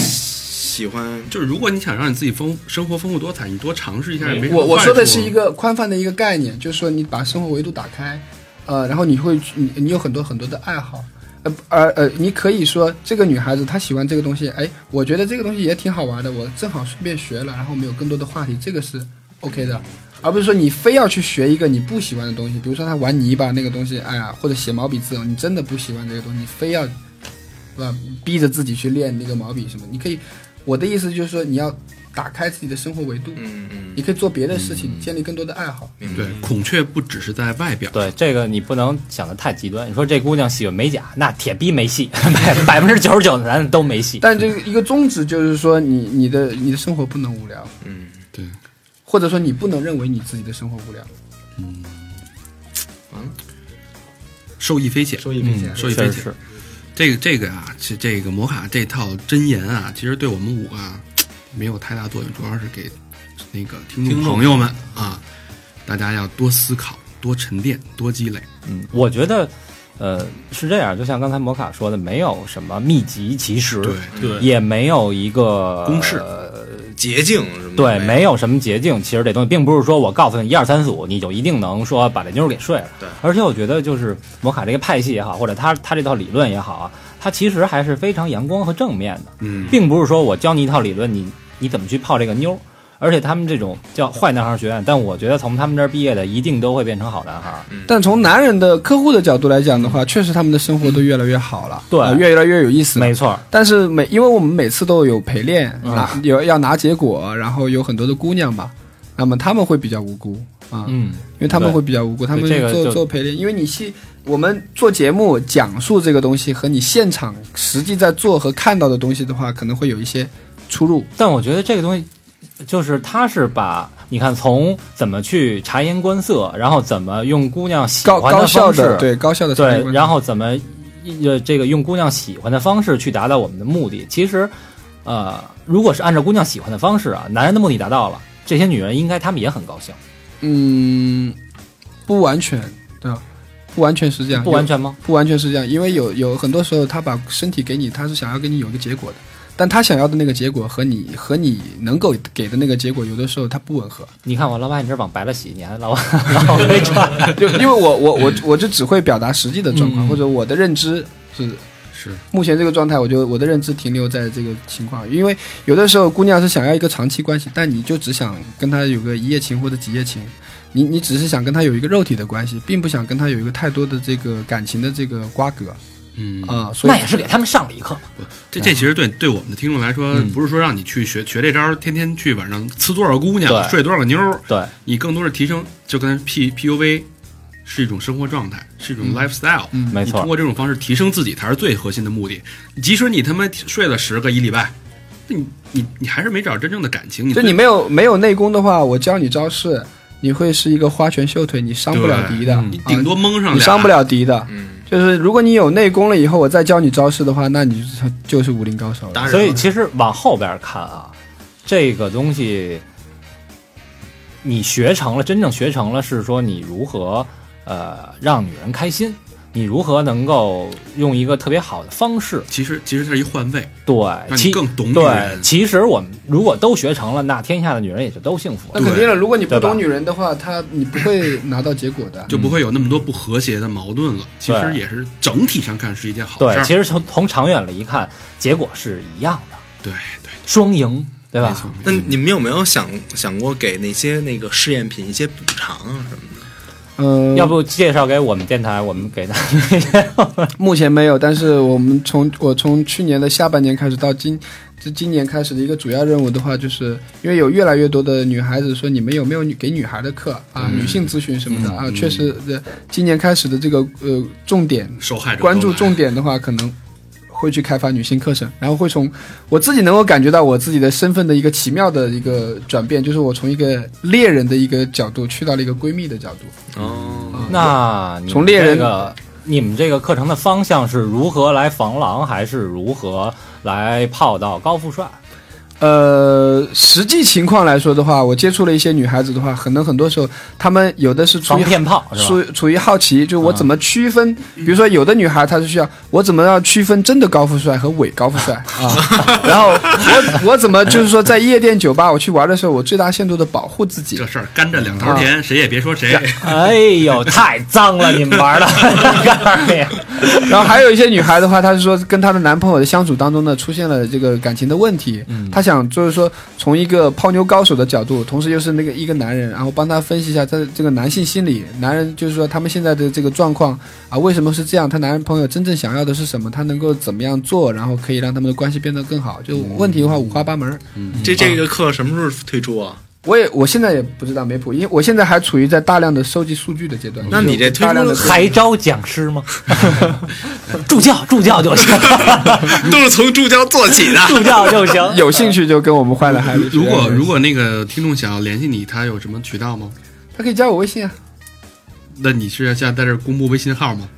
喜欢，就是如果你想让你自己丰生活丰富多彩，你多尝试一下也没什么我我说的是一个宽泛的一个概念，就是说你把生活维度打开，呃，然后你会你你有很多很多的爱好，呃而呃，你可以说这个女孩子她喜欢这个东西，哎，我觉得这个东西也挺好玩的，我正好顺便学了，然后我们有更多的话题，这个是 OK 的，而不是说你非要去学一个你不喜欢的东西，比如说他玩泥巴那个东西，哎呀，或者写毛笔字，你真的不喜欢这个东西，你非要，是吧？逼着自己去练那个毛笔什么，你可以，我的意思就是说你要打开自己的生活维度，嗯嗯，你可以做别的事情，建立更多的爱好。对，孔雀不只是在外表，对这个你不能想的太极端。你说这姑娘喜欢美甲，那铁逼没戏，百 [LAUGHS] 百分之九十九的男的都没戏。但这个一个宗旨就是说你，你的你的生活不能无聊，嗯，对，或者说你不能认为你自己的生活无聊。嗯，嗯受益匪浅。受益匪浅。受益匪浅。这个这个啊，这这个摩卡这套真言啊，其实对我们五个啊没有太大作用，主要是给那个听众听众朋友们啊，大家要多思考、多沉淀、多积累。嗯，我觉得，呃，是这样，就像刚才摩卡说的，没有什么秘籍其实，对，对，也没有一个公式呃捷径什么对，没有。什么捷径。其实这东西并不是说我告诉你一二三四五，你就一定能说把这妞儿给睡了。对，而且我觉得就是摩卡这个派系也好，或者他他这套理论也好啊，他其实还是非常阳光和正面的，嗯，并不是说我教你一套理论，你你怎么去泡这个妞儿。而且他们这种叫坏男孩学院，但我觉得从他们这儿毕业的一定都会变成好男孩。儿。但从男人的客户的角度来讲的话，确实他们的生活都越来越好了，对。呃越来越有意思。没错，但是每因为我们每次都有陪练，嗯。拿有要拿结果，然后有很多的姑娘嘛，那么他们会比较无辜啊，嗯，因为他们会比较无辜，他们做这个做陪练，因为你戏我们做节目讲述这个东西和你现场实际在做和看到的东西的话，可能会有一些出入。但我觉得这个东西，就是他是把你看从怎么去察言观色，然后怎么用姑娘喜欢的方式，的对高效的对，然后怎么呃这个用姑娘喜欢的方式去达到我们的目的。其实，呃，如果是按照姑娘喜欢的方式啊，男人的目的达到了，这些女人应该她们也很高兴，嗯，不完全对吧？不完全是这样，不完全吗？不完全是这样，因为有有很多时候他把身体给你，他是想要给你有一个结果的，但他想要的那个结果和你和你能够给的那个结果，有的时候它不吻合。你看我老把你这往白了洗，你还老 [LAUGHS] 老没转，就因为我我我我就只会表达实际的状况，嗯或者我的认知是是目前这个状态，我就我的认知停留在这个情况。因为有的时候姑娘是想要一个长期关系，但你就只想跟她有个一夜情或者几夜情，你你只是想跟她有一个肉体的关系，并不想跟她有一个太多的这个感情的这个瓜葛嗯啊、所以那也是给他们上了一课。这这其实对对我们的听众来说，嗯不是说让你去学学这招，天天去晚上呲多少姑娘，睡多少个妞儿，对，你更多是提升，就跟 P P U V 是一种生活状态，是一种 lifestyle。嗯没错你通，过这种方式提升自己才是最核心的目的。即使你他妈睡了十个一礼拜，你你你还是没找着真正的感情。你就你没有没有内功的话，我教你招式，你会是一个花拳绣腿，你伤不了敌的，嗯你顶多蒙上俩，你伤不。了敌的。嗯，就是如果你有内功了以后，我再教你招式的话，那你就是就是武林高手了。当然所以其实往后边看啊，这个东西你学成了，真正学成了，是说你如何呃让女人开心，你如何能够用一个特别好的方式，其实其实它是一换位，对，让你其更懂女对人，。其实我们如果都学成了，那天下的女人也就都幸福了。那肯定了，如果你不懂女人的话，她你不会拿到结果的。[LAUGHS] 就不会有那么多不和谐的矛盾了。其实也是整体上看是一件好事对，儿。其实从从长远了一看，结果是一样的，对对，双赢，对吧？没错。那你们有没有想想过给那些那个试验品一些补偿啊什么的？嗯，要不介绍给我们电台，我们给他。[LAUGHS] 目前没有，但是我们从我从去年的下半年开始到今，这今年开始的一个主要任务的话，就是因为有越来越多的女孩子说你们有没有女给女孩的课啊，女性咨询什么的啊，确实，呃，今年开始的这个呃重点受害者关注重点的话，可能会去开发女性课程，然后会从我自己能够感觉到我自己的身份的一个奇妙的一个转变，就是我从一个猎人的一个角度去到了一个闺蜜的角度。哦，那从猎人这个，你们这个课程的方向是如何来防狼，还是如何来泡到高富帅？呃，实际情况来说的话，我接触了一些女孩子的话，可能很多时候她们有的是出于防骗炮是处吧？处于好奇，就我怎么区分？比如说有的女孩她是需要我怎么要区分真的高富帅和伪高富帅啊？[LAUGHS] 然后我我怎么就是说在夜店酒吧我去玩的时候，我最大限度的保护自己这。事儿干着两头甜，谁也别说谁。[LAUGHS] 哎呦，太脏了！你们玩的，我告诉你，然后还有一些女孩的话，她是说跟她的男朋友的相处当中呢，出现了这个感情的问题，她想就是说从一个泡妞高手的角度，同时又是那个一个男人，然后帮他分析一下他的这个男性心理，男人就是说他们现在的这个状况啊，为什么是这样？他男朋友真正想要的是什么？他能够怎么样做，然后可以让他们的关系变得更好？就问题的话五花八门。这这个课什么时候推出啊？我也我现在也不知道没谱，因为我现在还处于在大量的收集数据的阶段。那你这大量的还招讲师吗？[LAUGHS] 助教，助教就行，[LAUGHS] 都是从助教做起的。助教就行。有兴趣就跟我们坏了孩子。如果如果那个听众想要联系你，他有什么渠道吗？他可以加我微信啊，那你是要现在在这公布微信号吗？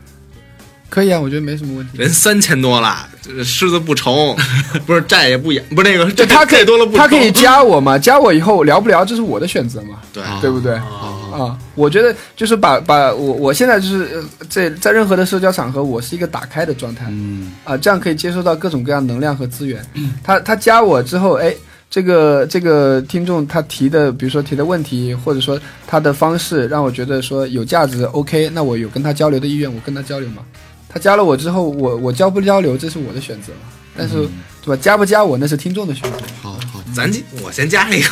可以啊，我觉得没什么问题。人三千多了，这狮子不愁，[LAUGHS] 不是债也不养，不是那个，这就他 [LAUGHS] 可以债多了不愁他可以加我嘛？加我以后聊不聊，这是我的选择嘛，对啊对不对？啊啊，我觉得就是把把我我现在就是呃在在任何的社交场合，我是一个打开的状态嗯，啊，这样可以接收到各种各样能量和资源。[CLEARS THROAT] 他他加我之后，哎。这个这个听众他提的，比如说提的问题，或者说他的方式，让我觉得说有价值，OK，那我有跟他交流的意愿，我跟他交流嘛。他加了我之后，我我交不交流，这是我的选择。但是，对吧？加不加我，那是听众的选择。好好，咱我先加一个，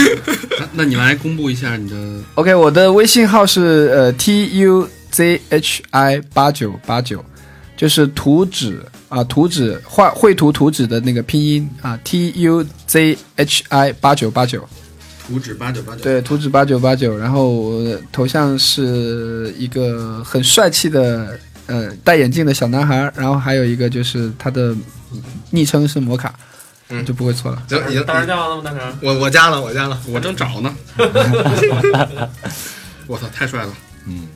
[LAUGHS] 那那你来公布一下你的 OK，我的微信号是呃 T U Z H I 八九八九，就是图纸啊，图纸画绘图图纸的那个拼音啊，T U Z H I 八九八九，图纸八九八九。对，图纸八九八九，然后我头像是一个很帅气的呃戴眼镜的小男孩，然后还有一个就是他的昵称是摩卡，嗯就不会错了。行，已经当时叫了吗？当时我我加了，我加了，我正找呢。[LAUGHS] 我操，太帅了！嗯，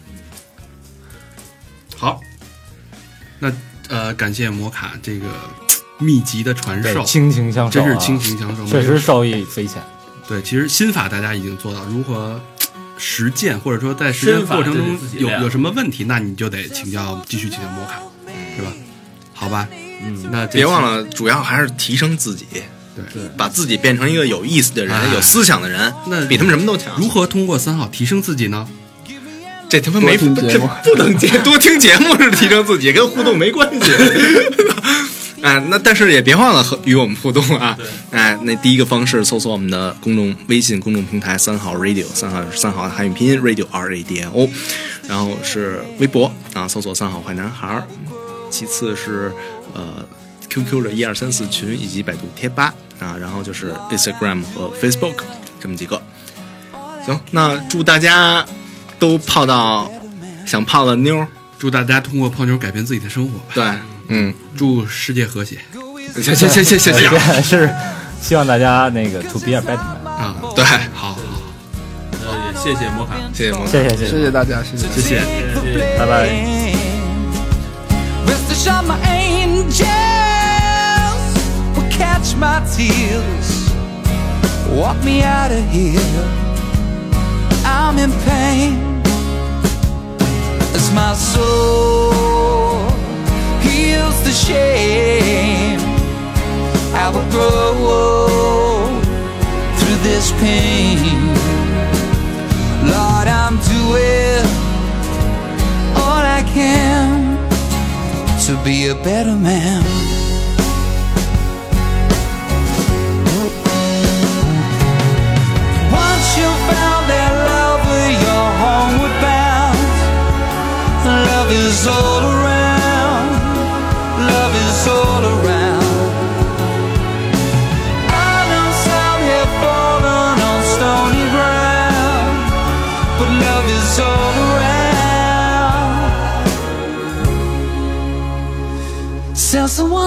好，那呃，感谢摩卡这个秘籍的传授对，，倾情相授、啊，真是倾情相授，确实受益匪浅。对。其实心法大家已经做到，如何实践，或者说在实践过程中有有什么问题，那你就得请教，继续请教摩卡，是吧？好吧，嗯，那别忘了，主要还是提升自己，对。把自己变成一个有意思的人、哎有思想的人，那比他们什么都强。如何通过三好提升自己呢？这他妈没这多听节目不能接，多听节目是提升自己，跟互动没关系。[LAUGHS] 哎，那但是也别忘了和与我们互动啊！哎，那第一个方式搜索我们的公众微信公众平台“三好 radio”，三好三好汉语拼音 radio r a d i o，然后是微博啊，搜索“三好坏男孩儿”，其次是呃 QQ 的一二三四群以及百度贴吧啊，然后就是 Instagram 和 Facebook 这么几个。行，那祝大家都泡到想泡的妞儿，祝大家通过泡妞改变自己的生活吧。对，嗯。祝世界和谐。行行行行谢谢，[LAUGHS] 是希望大家那个 to be a better man。啊，对，好。谢谢摩卡，谢谢摩卡，谢谢谢谢。大家，谢谢。谢谢，谢谢。谢谢谢谢拜拜。谢谢谢谢拜拜 the shame. I will grow through this pain. Lord, I'm doing all I can to be a better man. Once you found that love love is all around,